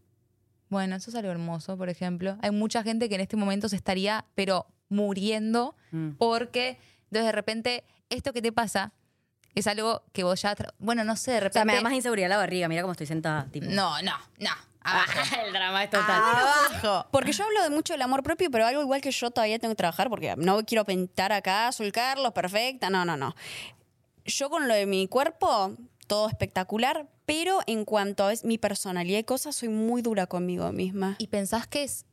[SPEAKER 2] Bueno, eso es algo hermoso, por ejemplo. Hay mucha gente que en este momento se estaría, pero muriendo,
[SPEAKER 1] Mm.
[SPEAKER 2] porque entonces de repente esto que te pasa es algo que vos ya... Bueno, no sé, de
[SPEAKER 1] O
[SPEAKER 2] repente...
[SPEAKER 1] sea, me da más inseguridad la barriga. Mira cómo estoy sentada. Tipo.
[SPEAKER 2] No, no, no. Abajo.
[SPEAKER 1] El drama es total.
[SPEAKER 2] Abajo.
[SPEAKER 5] Porque yo hablo de mucho del amor propio, pero algo igual que yo todavía tengo que trabajar, porque no quiero pintar acá, Azul Carlos, perfecta, no, no, no. Yo con lo de mi cuerpo, todo espectacular, pero en cuanto a es- mi personalidad y cosas, soy muy dura conmigo misma.
[SPEAKER 2] ¿Y pensás que es...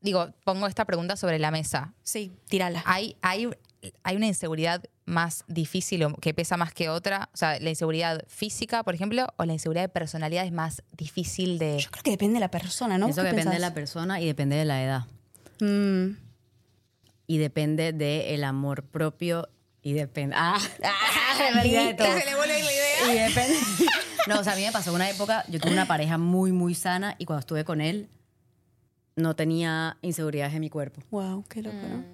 [SPEAKER 2] Digo, pongo esta pregunta sobre la mesa.
[SPEAKER 5] Sí, tírala.
[SPEAKER 2] ¿Hay, hay, hay una inseguridad más difícil o que pesa más que otra? O sea, la inseguridad física, por ejemplo, o la inseguridad de personalidad es más difícil de...
[SPEAKER 5] Yo creo que depende de la persona, ¿no?
[SPEAKER 1] Eso
[SPEAKER 5] ¿Qué
[SPEAKER 1] depende de la persona y depende de la edad.
[SPEAKER 5] Mm.
[SPEAKER 1] Y depende del amor propio y depende... Ah, de todo.
[SPEAKER 2] le vuelve la idea.
[SPEAKER 1] Y depende... No, o sea, a mí me pasó una época, yo tuve una pareja muy, muy sana y cuando estuve con él no tenía inseguridades en mi cuerpo.
[SPEAKER 5] Wow, qué loco, ¿no?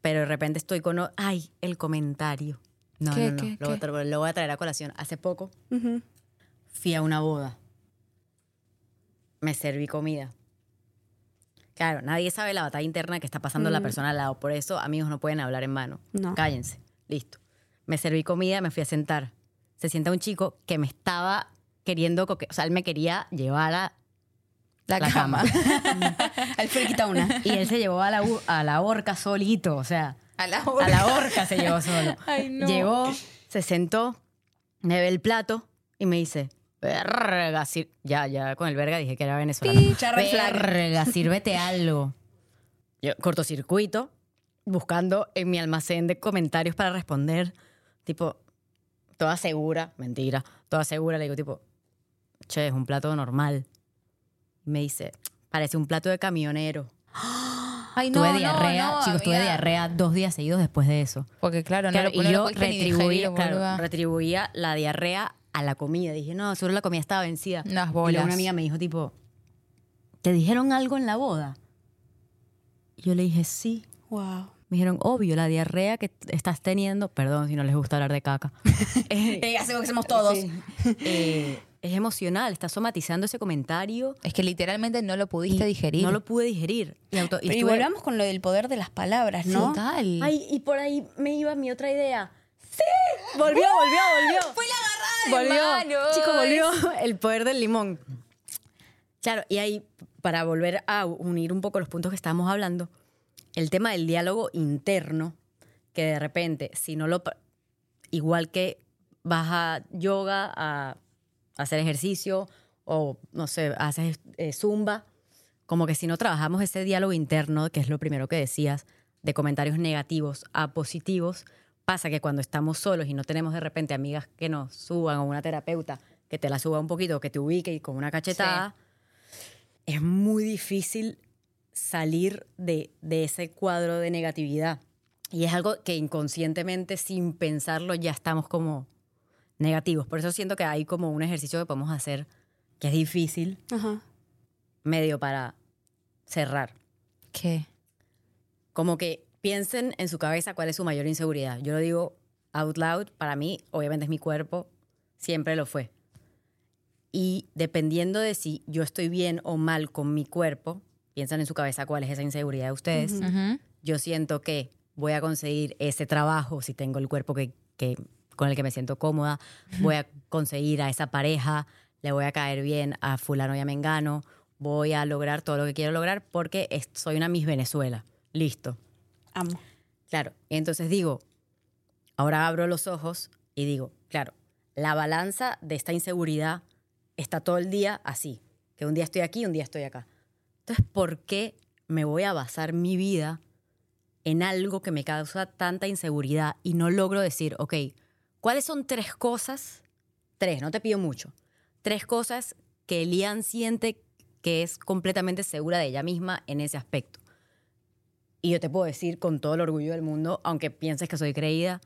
[SPEAKER 1] Pero de repente estoy con... Ay, el comentario. No,
[SPEAKER 2] ¿Qué,
[SPEAKER 1] no, no.
[SPEAKER 2] qué,
[SPEAKER 1] lo, voy a
[SPEAKER 2] qué?
[SPEAKER 1] tra- lo voy a traer a colación. Hace poco fui a una boda. Me serví comida. Claro, nadie sabe la batalla interna que está pasando la persona al lado. Por eso, amigos, no pueden hablar en mano.
[SPEAKER 5] No.
[SPEAKER 1] Cállense. Listo. Me serví comida, me fui a sentar. Se sienta un chico que me estaba queriendo... coque- O sea, él me quería llevar a
[SPEAKER 2] La,
[SPEAKER 1] la
[SPEAKER 2] cama.
[SPEAKER 5] Al quita una.
[SPEAKER 1] Y él se llevó a la, a la horca solito. O sea,
[SPEAKER 2] A la
[SPEAKER 1] a la horca se llevó solo.
[SPEAKER 2] Ay, no.
[SPEAKER 1] Llegó, se sentó, me ve el plato y me dice, verga, sir-". ya, ya con el verga dije que era venezolano. Verga, sírvete algo. Yo, cortocircuito, buscando en mi almacén de comentarios para responder, tipo, toda segura, mentira, toda segura, le digo, tipo, che, es un plato normal. Me dice, parece un plato de camionero.
[SPEAKER 2] Ay, no,
[SPEAKER 1] tuve
[SPEAKER 2] no,
[SPEAKER 1] diarrea,
[SPEAKER 2] no,
[SPEAKER 1] chicos, tuve diarrea dos días seguidos después de eso.
[SPEAKER 2] Porque claro, no
[SPEAKER 1] Claro,
[SPEAKER 2] lo,
[SPEAKER 1] y
[SPEAKER 2] no lo
[SPEAKER 1] yo
[SPEAKER 2] pudiste ni
[SPEAKER 1] retribuía,
[SPEAKER 2] digerir,
[SPEAKER 1] claro, retribuía la diarrea a la comida. Dije, no, seguro la comida estaba vencida. Y luego
[SPEAKER 2] bolas.
[SPEAKER 1] una amiga me dijo, tipo, ¿te dijeron algo en la boda? Y yo le dije, sí.
[SPEAKER 5] Wow.
[SPEAKER 1] Me dijeron, obvio, la diarrea que estás teniendo, perdón si no les gusta hablar de caca, eh,
[SPEAKER 5] hacemos que somos todos.
[SPEAKER 1] sí, eh, es emocional, estás somatizando ese comentario.
[SPEAKER 2] Es que literalmente no lo pudiste
[SPEAKER 1] y
[SPEAKER 2] digerir.
[SPEAKER 1] No lo pude digerir. Y, auto- y
[SPEAKER 5] Pero y
[SPEAKER 1] estuve-
[SPEAKER 5] volvamos con lo del poder de las palabras, ¿no?
[SPEAKER 2] Total.
[SPEAKER 1] Ay, y por ahí me iba mi otra idea. ¡Sí! Volvió, volvió, volvió. Fue la agarrada Volvió.
[SPEAKER 2] manos.
[SPEAKER 1] Chico, volvió el poder del limón. Claro, y ahí, para volver a unir un poco los puntos que estábamos hablando, el tema del diálogo interno, que de repente, si no lo... Igual que vas a yoga, a hacer ejercicio, o no sé, haces eh, zumba, como que si no trabajamos ese diálogo interno, que es lo primero que decías, de comentarios negativos a positivos, pasa que cuando estamos solos y no tenemos de repente amigas que nos suban o una terapeuta que te la suba un poquito, que te ubique y con una cachetada, es muy difícil salir de, de ese cuadro de negatividad. Y es algo que inconscientemente, sin pensarlo, ya estamos como negativos. Por eso siento que hay como un ejercicio que podemos hacer que es difícil,
[SPEAKER 5] Ajá.
[SPEAKER 1] medio para cerrar.
[SPEAKER 2] ¿Qué?
[SPEAKER 1] Como que piensen en su cabeza cuál es su mayor inseguridad. Yo lo digo out loud, para mí, obviamente es mi cuerpo, siempre lo fue. Y dependiendo de si yo estoy bien o mal con mi cuerpo, piensan en su cabeza cuál es esa inseguridad de ustedes. Yo siento que voy a conseguir ese trabajo si tengo el cuerpo que, que- con el que me siento cómoda, voy a conseguir a esa pareja, le voy a caer bien a fulano y a mengano, voy a lograr todo lo que quiero lograr porque soy una Miss Venezuela. Listo.
[SPEAKER 5] Amo.
[SPEAKER 1] Claro, entonces digo, ahora abro los ojos y digo, claro, la balanza de esta inseguridad está todo el día así, que un día estoy aquí, un día estoy acá. Entonces, ¿por qué me voy a basar mi vida en algo que me causa tanta inseguridad y no logro decir, ok, ¿cuáles son tres cosas? Tres, no te pido mucho. Tres cosas que Elian siente que es completamente segura de ella misma en ese aspecto. Y yo te puedo decir con todo el orgullo del mundo, aunque pienses que soy creída,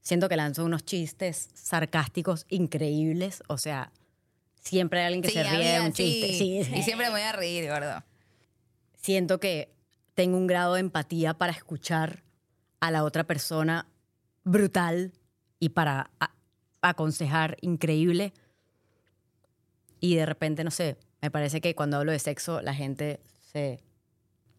[SPEAKER 1] siento que lanzo unos chistes sarcásticos increíbles. O sea, siempre hay alguien que
[SPEAKER 2] Sí,
[SPEAKER 1] se ríe de un chiste.
[SPEAKER 2] sí.
[SPEAKER 1] Sí,
[SPEAKER 2] Y siempre me voy a reír, gordo.
[SPEAKER 1] siento que tengo un grado de empatía para escuchar a la otra persona brutal y para aconsejar increíble. Y de repente, no sé, me parece que cuando hablo de sexo la gente se...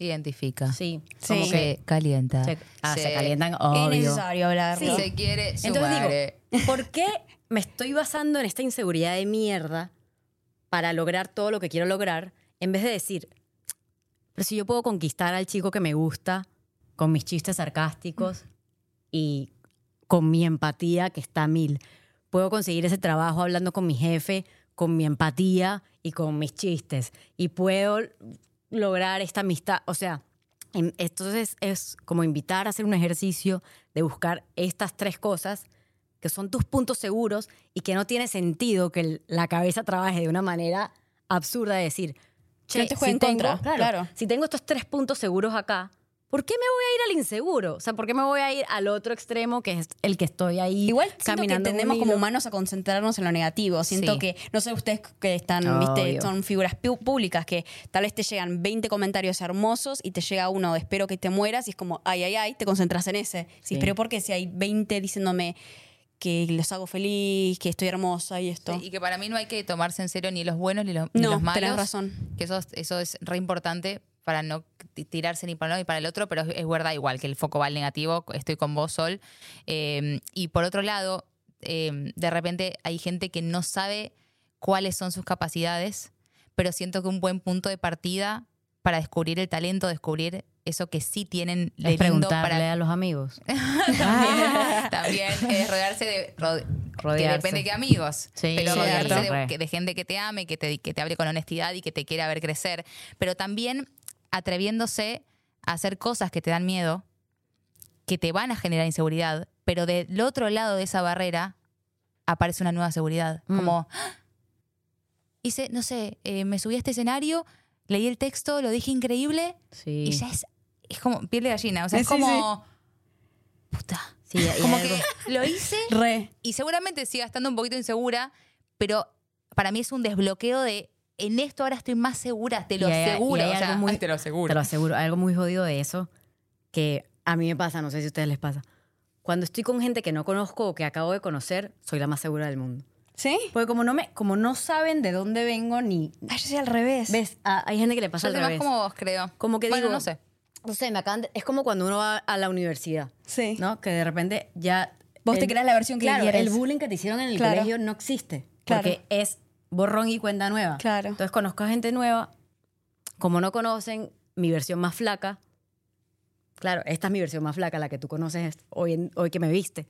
[SPEAKER 2] Identifica.
[SPEAKER 1] Sí,
[SPEAKER 5] Sí.
[SPEAKER 1] como que
[SPEAKER 2] Se calienta.
[SPEAKER 1] se, ah, se
[SPEAKER 2] Se-
[SPEAKER 1] calientan,
[SPEAKER 5] Es
[SPEAKER 1] obvio.
[SPEAKER 5] necesario hablarlo.
[SPEAKER 2] Se quiere
[SPEAKER 1] Entonces digo, ¿por qué me estoy basando en esta inseguridad de mierda para lograr todo lo que quiero lograr en vez de decir, pero si yo puedo conquistar al chico que me gusta con mis chistes sarcásticos y con mi empatía que está mil, puedo conseguir ese trabajo hablando con mi jefe, con mi empatía y con mis chistes y puedo lograr esta amistad, o sea, en- entonces es como invitar a hacer un ejercicio de buscar estas tres cosas que son tus puntos seguros y que no tiene sentido que el- la cabeza trabaje de una manera absurda de decir,
[SPEAKER 5] Que no te juegue en
[SPEAKER 1] tengo-
[SPEAKER 5] contra, claro.
[SPEAKER 1] si tengo estos tres puntos seguros acá, ¿por qué me voy a ir al inseguro? O sea, ¿por qué me voy a ir al otro extremo que es el que estoy ahí
[SPEAKER 5] Igual que
[SPEAKER 1] caminando un
[SPEAKER 5] tendemos como humanos a concentrarnos en lo negativo. Siento
[SPEAKER 2] Sí.
[SPEAKER 5] que, no sé, ustedes que están,
[SPEAKER 1] Obvio.
[SPEAKER 5] viste, son figuras públicas que tal vez te llegan 20 comentarios hermosos y te llega uno de espero que te mueras y es como, ay, ay, ay, te concentras en ese. Sí,
[SPEAKER 1] Sí.
[SPEAKER 5] pero ¿por qué si hay 20 diciéndome que los hago feliz, que estoy hermosa y esto?
[SPEAKER 2] Sí, y que para mí no hay que tomarse en serio ni los buenos ni los, ni
[SPEAKER 5] No,
[SPEAKER 2] los malos.
[SPEAKER 5] tenés razón.
[SPEAKER 2] Que eso, es- eso es re importante para no tirarse ni para uno ni para el otro, pero es, es verdad igual que el foco va al negativo. Estoy con vos, Sol. Eh, y por otro lado, eh, de repente hay gente que no sabe cuáles son sus capacidades, pero siento que un buen punto de partida para descubrir el talento, descubrir eso que sí tienen de
[SPEAKER 1] Es
[SPEAKER 2] lindo
[SPEAKER 1] preguntarle
[SPEAKER 2] para
[SPEAKER 1] a los amigos.
[SPEAKER 2] también, también es rodearse de ro- que
[SPEAKER 1] Rodearse.
[SPEAKER 2] depende de qué amigos
[SPEAKER 1] Sí,
[SPEAKER 2] pero
[SPEAKER 1] sí,
[SPEAKER 2] rodearse de gente que te ame que te, que te hable con honestidad y que te quiera ver crecer pero también atreviéndose a hacer cosas que te dan miedo que te van a generar inseguridad pero del otro lado de esa barrera aparece una nueva seguridad
[SPEAKER 1] Mm.
[SPEAKER 2] como ¡ah! hice no sé eh, me subí a este escenario leí el texto lo dije increíble
[SPEAKER 1] Sí.
[SPEAKER 2] y ya es es como piel de gallina o sea es
[SPEAKER 5] Sí,
[SPEAKER 2] como puta
[SPEAKER 1] Sí, y
[SPEAKER 2] como que lo hice
[SPEAKER 5] Re.
[SPEAKER 2] y seguramente siga estando un poquito insegura, pero para mí es un desbloqueo de en esto ahora estoy más segura, te lo
[SPEAKER 1] hay-
[SPEAKER 2] aseguro.
[SPEAKER 1] hay
[SPEAKER 2] o sea,
[SPEAKER 1] algo muy-
[SPEAKER 2] ay, te lo aseguro.
[SPEAKER 1] Te lo aseguro. Algo muy jodido de eso que a mí me pasa, no sé si a ustedes les pasa. Cuando estoy con gente que no conozco o que acabo de conocer, soy la más segura del mundo.
[SPEAKER 5] ¿Sí?
[SPEAKER 1] Porque como no me, como no saben de dónde vengo ni
[SPEAKER 5] Ay, yo soy al revés.
[SPEAKER 1] ves, Ah, hay gente que le pasa al
[SPEAKER 2] soy más
[SPEAKER 1] revés.
[SPEAKER 2] como vos, creo.
[SPEAKER 1] Como que
[SPEAKER 2] bueno,
[SPEAKER 1] digo,
[SPEAKER 2] no sé.
[SPEAKER 1] No sé, me acaban de- es como cuando uno va a la universidad,
[SPEAKER 5] Sí.
[SPEAKER 1] ¿no? Que de repente ya
[SPEAKER 5] Vos te creas la versión que
[SPEAKER 1] claro,
[SPEAKER 5] quieres.
[SPEAKER 1] el bullying que te hicieron en el
[SPEAKER 5] Claro.
[SPEAKER 1] colegio no existe,
[SPEAKER 5] Claro.
[SPEAKER 1] porque es borrón y cuenta nueva.
[SPEAKER 5] Claro.
[SPEAKER 1] Entonces conozco a gente nueva, como no conocen mi versión más flaca, claro, esta es mi versión más flaca, la que tú conoces hoy, en- hoy que me viste.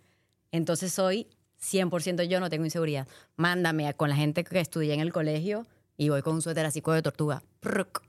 [SPEAKER 1] Entonces soy 100% yo, no tengo inseguridad. Mándame a- con la gente que estudié en el colegio y voy con un suéter así cuello de tortuga. Prrc.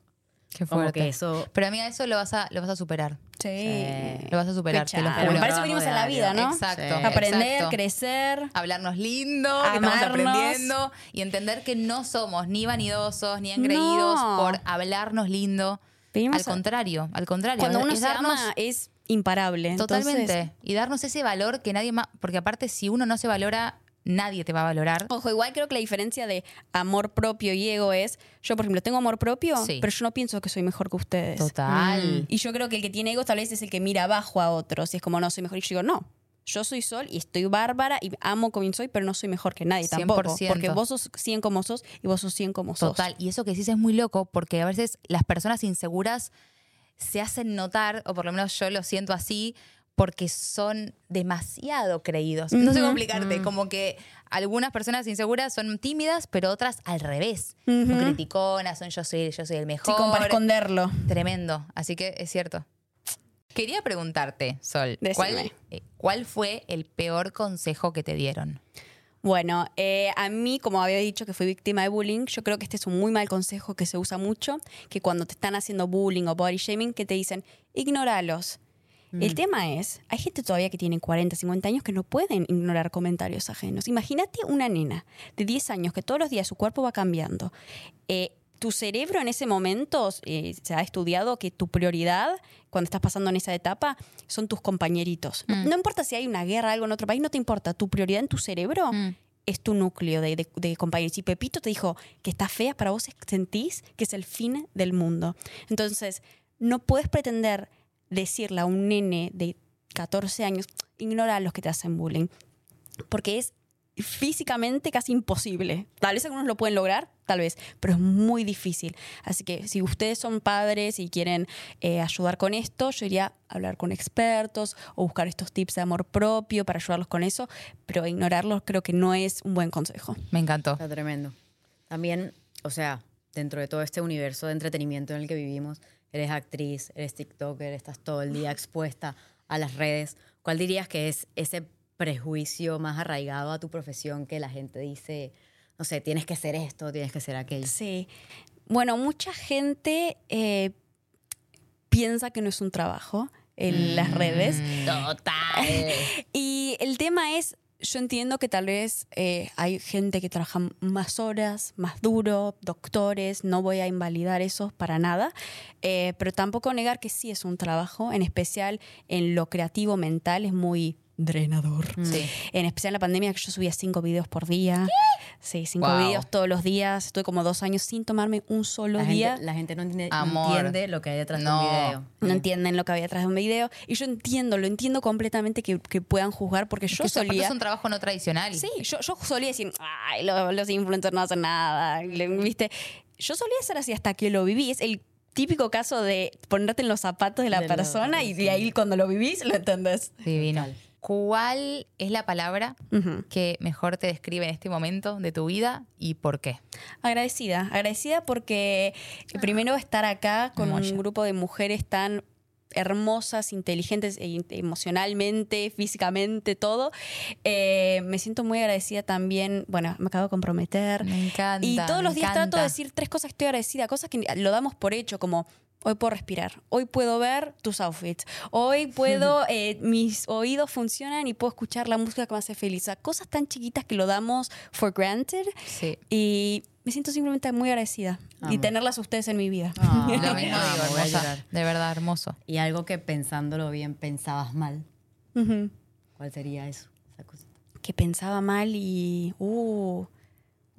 [SPEAKER 2] Qué
[SPEAKER 1] Como
[SPEAKER 2] fuerte.
[SPEAKER 1] que eso...
[SPEAKER 2] Pero amiga, eso lo vas a, lo vas a superar.
[SPEAKER 5] Sí.
[SPEAKER 2] Lo vas a superar, te lo juro.
[SPEAKER 1] Trabajo
[SPEAKER 5] que venimos en la vida, ¿no?
[SPEAKER 2] Exacto.
[SPEAKER 1] Sí.
[SPEAKER 5] Aprender,
[SPEAKER 2] exacto.
[SPEAKER 5] crecer.
[SPEAKER 2] Hablarnos lindo, que estamos
[SPEAKER 5] Amarnos.
[SPEAKER 2] aprendiendo y entender que no somos ni vanidosos ni engreídos
[SPEAKER 5] No.
[SPEAKER 2] por hablarnos lindo.
[SPEAKER 5] Venimos
[SPEAKER 2] al
[SPEAKER 5] a-
[SPEAKER 2] contrario, al contrario.
[SPEAKER 5] Cuando uno
[SPEAKER 2] es
[SPEAKER 5] se
[SPEAKER 2] darnos-
[SPEAKER 5] ama es imparable.
[SPEAKER 2] Totalmente.
[SPEAKER 5] Entonces,
[SPEAKER 2] y darnos ese valor que nadie más. Porque aparte, si uno no se valora, nadie te va a valorar.
[SPEAKER 5] Ojo, igual creo que la diferencia de amor propio y ego es, yo por ejemplo tengo amor propio,
[SPEAKER 2] Sí.
[SPEAKER 5] pero yo no pienso que soy mejor que ustedes.
[SPEAKER 2] Total.
[SPEAKER 5] Y yo creo que el que tiene ego tal vez es el que mira abajo a otros y es como, no, soy mejor. Y yo digo, no, yo soy Sol y estoy bárbara y amo como soy, pero no soy mejor que nadie tampoco.
[SPEAKER 2] 100%.
[SPEAKER 5] Porque vos sos 100 como sos y vos sos 100 como sos.
[SPEAKER 2] Total. Y eso que decís es muy loco porque a veces las personas inseguras se hacen notar, o por lo menos yo lo siento así, porque son demasiado creídos. No sé cómo explicarte, como que algunas personas inseguras son tímidas, pero otras al revés. Son criticonas, son yo soy, yo soy el
[SPEAKER 5] Sí,
[SPEAKER 2] mejor.
[SPEAKER 5] como para esconderlo.
[SPEAKER 2] Tremendo. Así que es cierto. Quería preguntarte, Sol,
[SPEAKER 5] Decime.
[SPEAKER 2] ¿cuál, eh, ¿cuál fue el peor consejo que te dieron?
[SPEAKER 5] Bueno, eh, a mí, como había dicho que fui víctima de bullying, yo creo que este es un muy mal consejo que se usa mucho, que cuando te están haciendo bullying o body shaming, que te dicen, ignoralos. El tema es, hay gente todavía que tiene 40, 50 años que no pueden ignorar comentarios ajenos. Imagínate una nena de 10 años que todos los días su cuerpo va cambiando. Eh, tu cerebro en ese momento, eh, se ha estudiado que tu prioridad cuando estás pasando en esa etapa son tus compañeritos. No-
[SPEAKER 2] Mm.
[SPEAKER 5] No, importa si hay una guerra, algo en otro país, no te importa. Tu prioridad en tu cerebro
[SPEAKER 2] Mm.
[SPEAKER 5] es tu núcleo de, de- de compañeros. Si Pepito te dijo que está fea, para vos sentís que es el fin del mundo. Entonces, no puedes pretender decirle a un nene de 14 años, ignora a los que te hacen bullying, porque es físicamente casi imposible. Tal vez algunos lo pueden lograr, tal vez, pero es muy difícil. Así que si ustedes son padres y quieren eh, ayudar con esto, yo iría a hablar con expertos o buscar estos tips de amor propio para ayudarlos con eso, pero ignorarlos creo que no es un buen consejo.
[SPEAKER 2] Me encantó.
[SPEAKER 1] Está tremendo. También, o sea, dentro de todo este universo de entretenimiento en el que vivimos, eres actriz, eres TikToker, estás todo el día expuesta a las redes. ¿Cuál dirías que es ese prejuicio más arraigado a tu profesión que la gente dice, no sé, tienes que ser esto, tienes que ser aquello?
[SPEAKER 5] Sí. Bueno, mucha gente eh, piensa que no es un trabajo en las redes.
[SPEAKER 1] Total.
[SPEAKER 5] Y el tema es, yo entiendo que tal vez eh, hay gente que trabaja más horas, más duro, doctores, no voy a invalidar eso para nada, eh, pero tampoco negar que sí es un trabajo, en especial en lo creativo mental, es muy drenador.
[SPEAKER 2] Sí.
[SPEAKER 5] En especial en la pandemia, que yo subía cinco videos por día. Sí, cinco
[SPEAKER 2] Wow.
[SPEAKER 5] videos todos los días. Estuve como dos años sin tomarme un solo
[SPEAKER 1] La
[SPEAKER 5] día.
[SPEAKER 1] gente, la gente no entiende, entiende lo que hay detrás
[SPEAKER 2] No.
[SPEAKER 1] de un video.
[SPEAKER 5] No entienden lo que había detrás de un video. Y yo entiendo, lo entiendo completamente que, que puedan juzgar porque
[SPEAKER 2] Es
[SPEAKER 5] yo
[SPEAKER 2] que
[SPEAKER 5] solía...
[SPEAKER 2] es un trabajo no tradicional.
[SPEAKER 5] Sí, yo, yo solía decir, ay, lo- los influencers no hacen nada, ¿viste? Yo solía ser así hasta que lo viví. Es el típico caso de ponerte en los zapatos de la
[SPEAKER 1] De
[SPEAKER 5] persona y de ahí cuando lo vivís lo entendés.
[SPEAKER 2] Divino. ¿Cuál es la palabra que mejor te describe en este momento de tu vida y por qué?
[SPEAKER 5] Agradecida, agradecida porque primero estar acá con
[SPEAKER 2] Moya.
[SPEAKER 5] un grupo de mujeres tan hermosas, inteligentes e emocionalmente, físicamente, todo. Eh, me siento muy agradecida también, bueno, me acabo de comprometer.
[SPEAKER 2] Me encanta.
[SPEAKER 5] Y todos los días trato
[SPEAKER 2] encanta.
[SPEAKER 5] de decir tres cosas que estoy agradecida, cosas que lo damos por hecho, como hoy puedo respirar, hoy puedo ver tus outfits, hoy puedo, eh, mis oídos funcionan y puedo escuchar la música que me hace feliz. O sea, cosas tan chiquitas que lo damos for granted
[SPEAKER 2] Sí.
[SPEAKER 5] y me siento simplemente muy agradecida y
[SPEAKER 1] Amo.
[SPEAKER 5] tenerlas a ustedes en mi vida.
[SPEAKER 1] Ah,
[SPEAKER 2] Lo mismo digo, hermosa. De verdad, hermoso.
[SPEAKER 1] Y algo que pensándolo bien pensabas mal.
[SPEAKER 5] Ujú.
[SPEAKER 1] ¿Cuál sería eso? Esa cosita.
[SPEAKER 5] que pensaba mal y. Uh,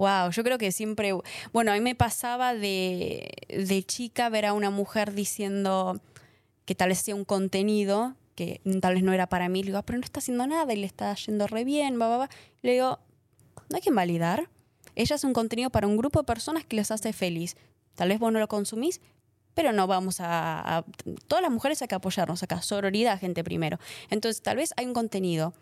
[SPEAKER 5] wow, yo creo que siempre. Bueno, a mí me pasaba de, de chica ver a una mujer diciendo que tal vez hacía un contenido que tal vez no era para mí. Le digo, "Ah, pero no está haciendo nada y le está yendo re bien, va, va, va". Le digo, no hay que invalidar. Ella hace un contenido para un grupo de personas que les hace feliz. Tal vez vos no lo consumís, pero no vamos a, a- Todas las mujeres hay que apoyarnos acá, sororidad, gente primero. Entonces, tal vez hay un contenido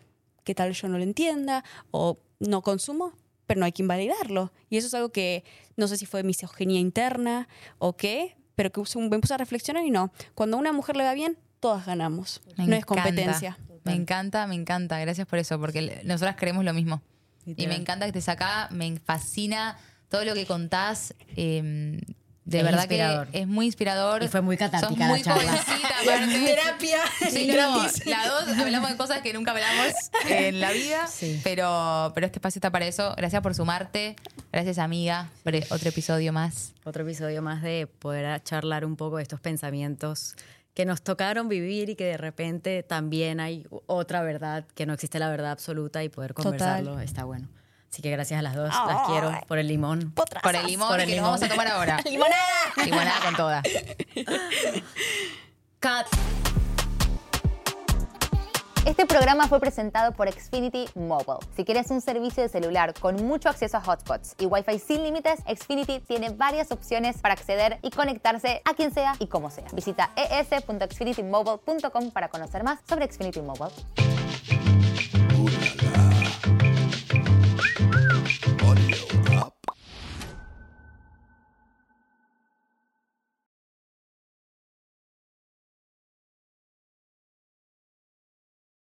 [SPEAKER 5] que tal vez yo no lo entienda o no consumo, pero no hay que invalidarlo. Y eso es algo que no sé si fue misoginia interna o qué, pero que me puse a reflexionar y no. Cuando a una mujer le va bien, todas ganamos.
[SPEAKER 2] Me
[SPEAKER 5] no es competencia.
[SPEAKER 2] Me encanta, me encanta. Gracias por eso, porque nosotras creemos lo mismo. Y me encanta que estés acá, me fascina todo lo que contás. eh, de
[SPEAKER 1] Es
[SPEAKER 2] verdad
[SPEAKER 1] inspirador.
[SPEAKER 2] que es muy inspirador.
[SPEAKER 1] Y fue muy catártica
[SPEAKER 2] Sos
[SPEAKER 1] la
[SPEAKER 2] muy
[SPEAKER 1] charla.
[SPEAKER 2] jovencita.
[SPEAKER 5] Terapia.
[SPEAKER 2] Sí, no, las dos hablamos de cosas que nunca hablamos en la vida,
[SPEAKER 1] Sí.
[SPEAKER 2] pero, pero este espacio está para eso. Gracias por sumarte. Gracias, amiga, por otro episodio más.
[SPEAKER 1] Otro episodio más de poder charlar un poco de estos pensamientos que nos tocaron vivir y que de repente también hay otra verdad, que no existe la verdad absoluta y poder
[SPEAKER 5] Total.
[SPEAKER 1] conversarlo está bueno. Así que gracias a las dos, las quiero por el limón.
[SPEAKER 2] Por el limón,
[SPEAKER 1] Por el
[SPEAKER 2] que
[SPEAKER 1] limón.
[SPEAKER 2] nos vamos a tomar ahora.
[SPEAKER 5] ¡Limonada!
[SPEAKER 2] Limonada con toda.
[SPEAKER 1] Cut.
[SPEAKER 3] Este programa fue presentado por Xfinity Mobile. Si quieres un servicio de celular con mucho acceso a hotspots y Wi-Fi sin límites, Xfinity tiene varias opciones para acceder y conectarse a quien sea y como sea. Visita es.xfinitymobile.com para conocer más sobre Xfinity Mobile.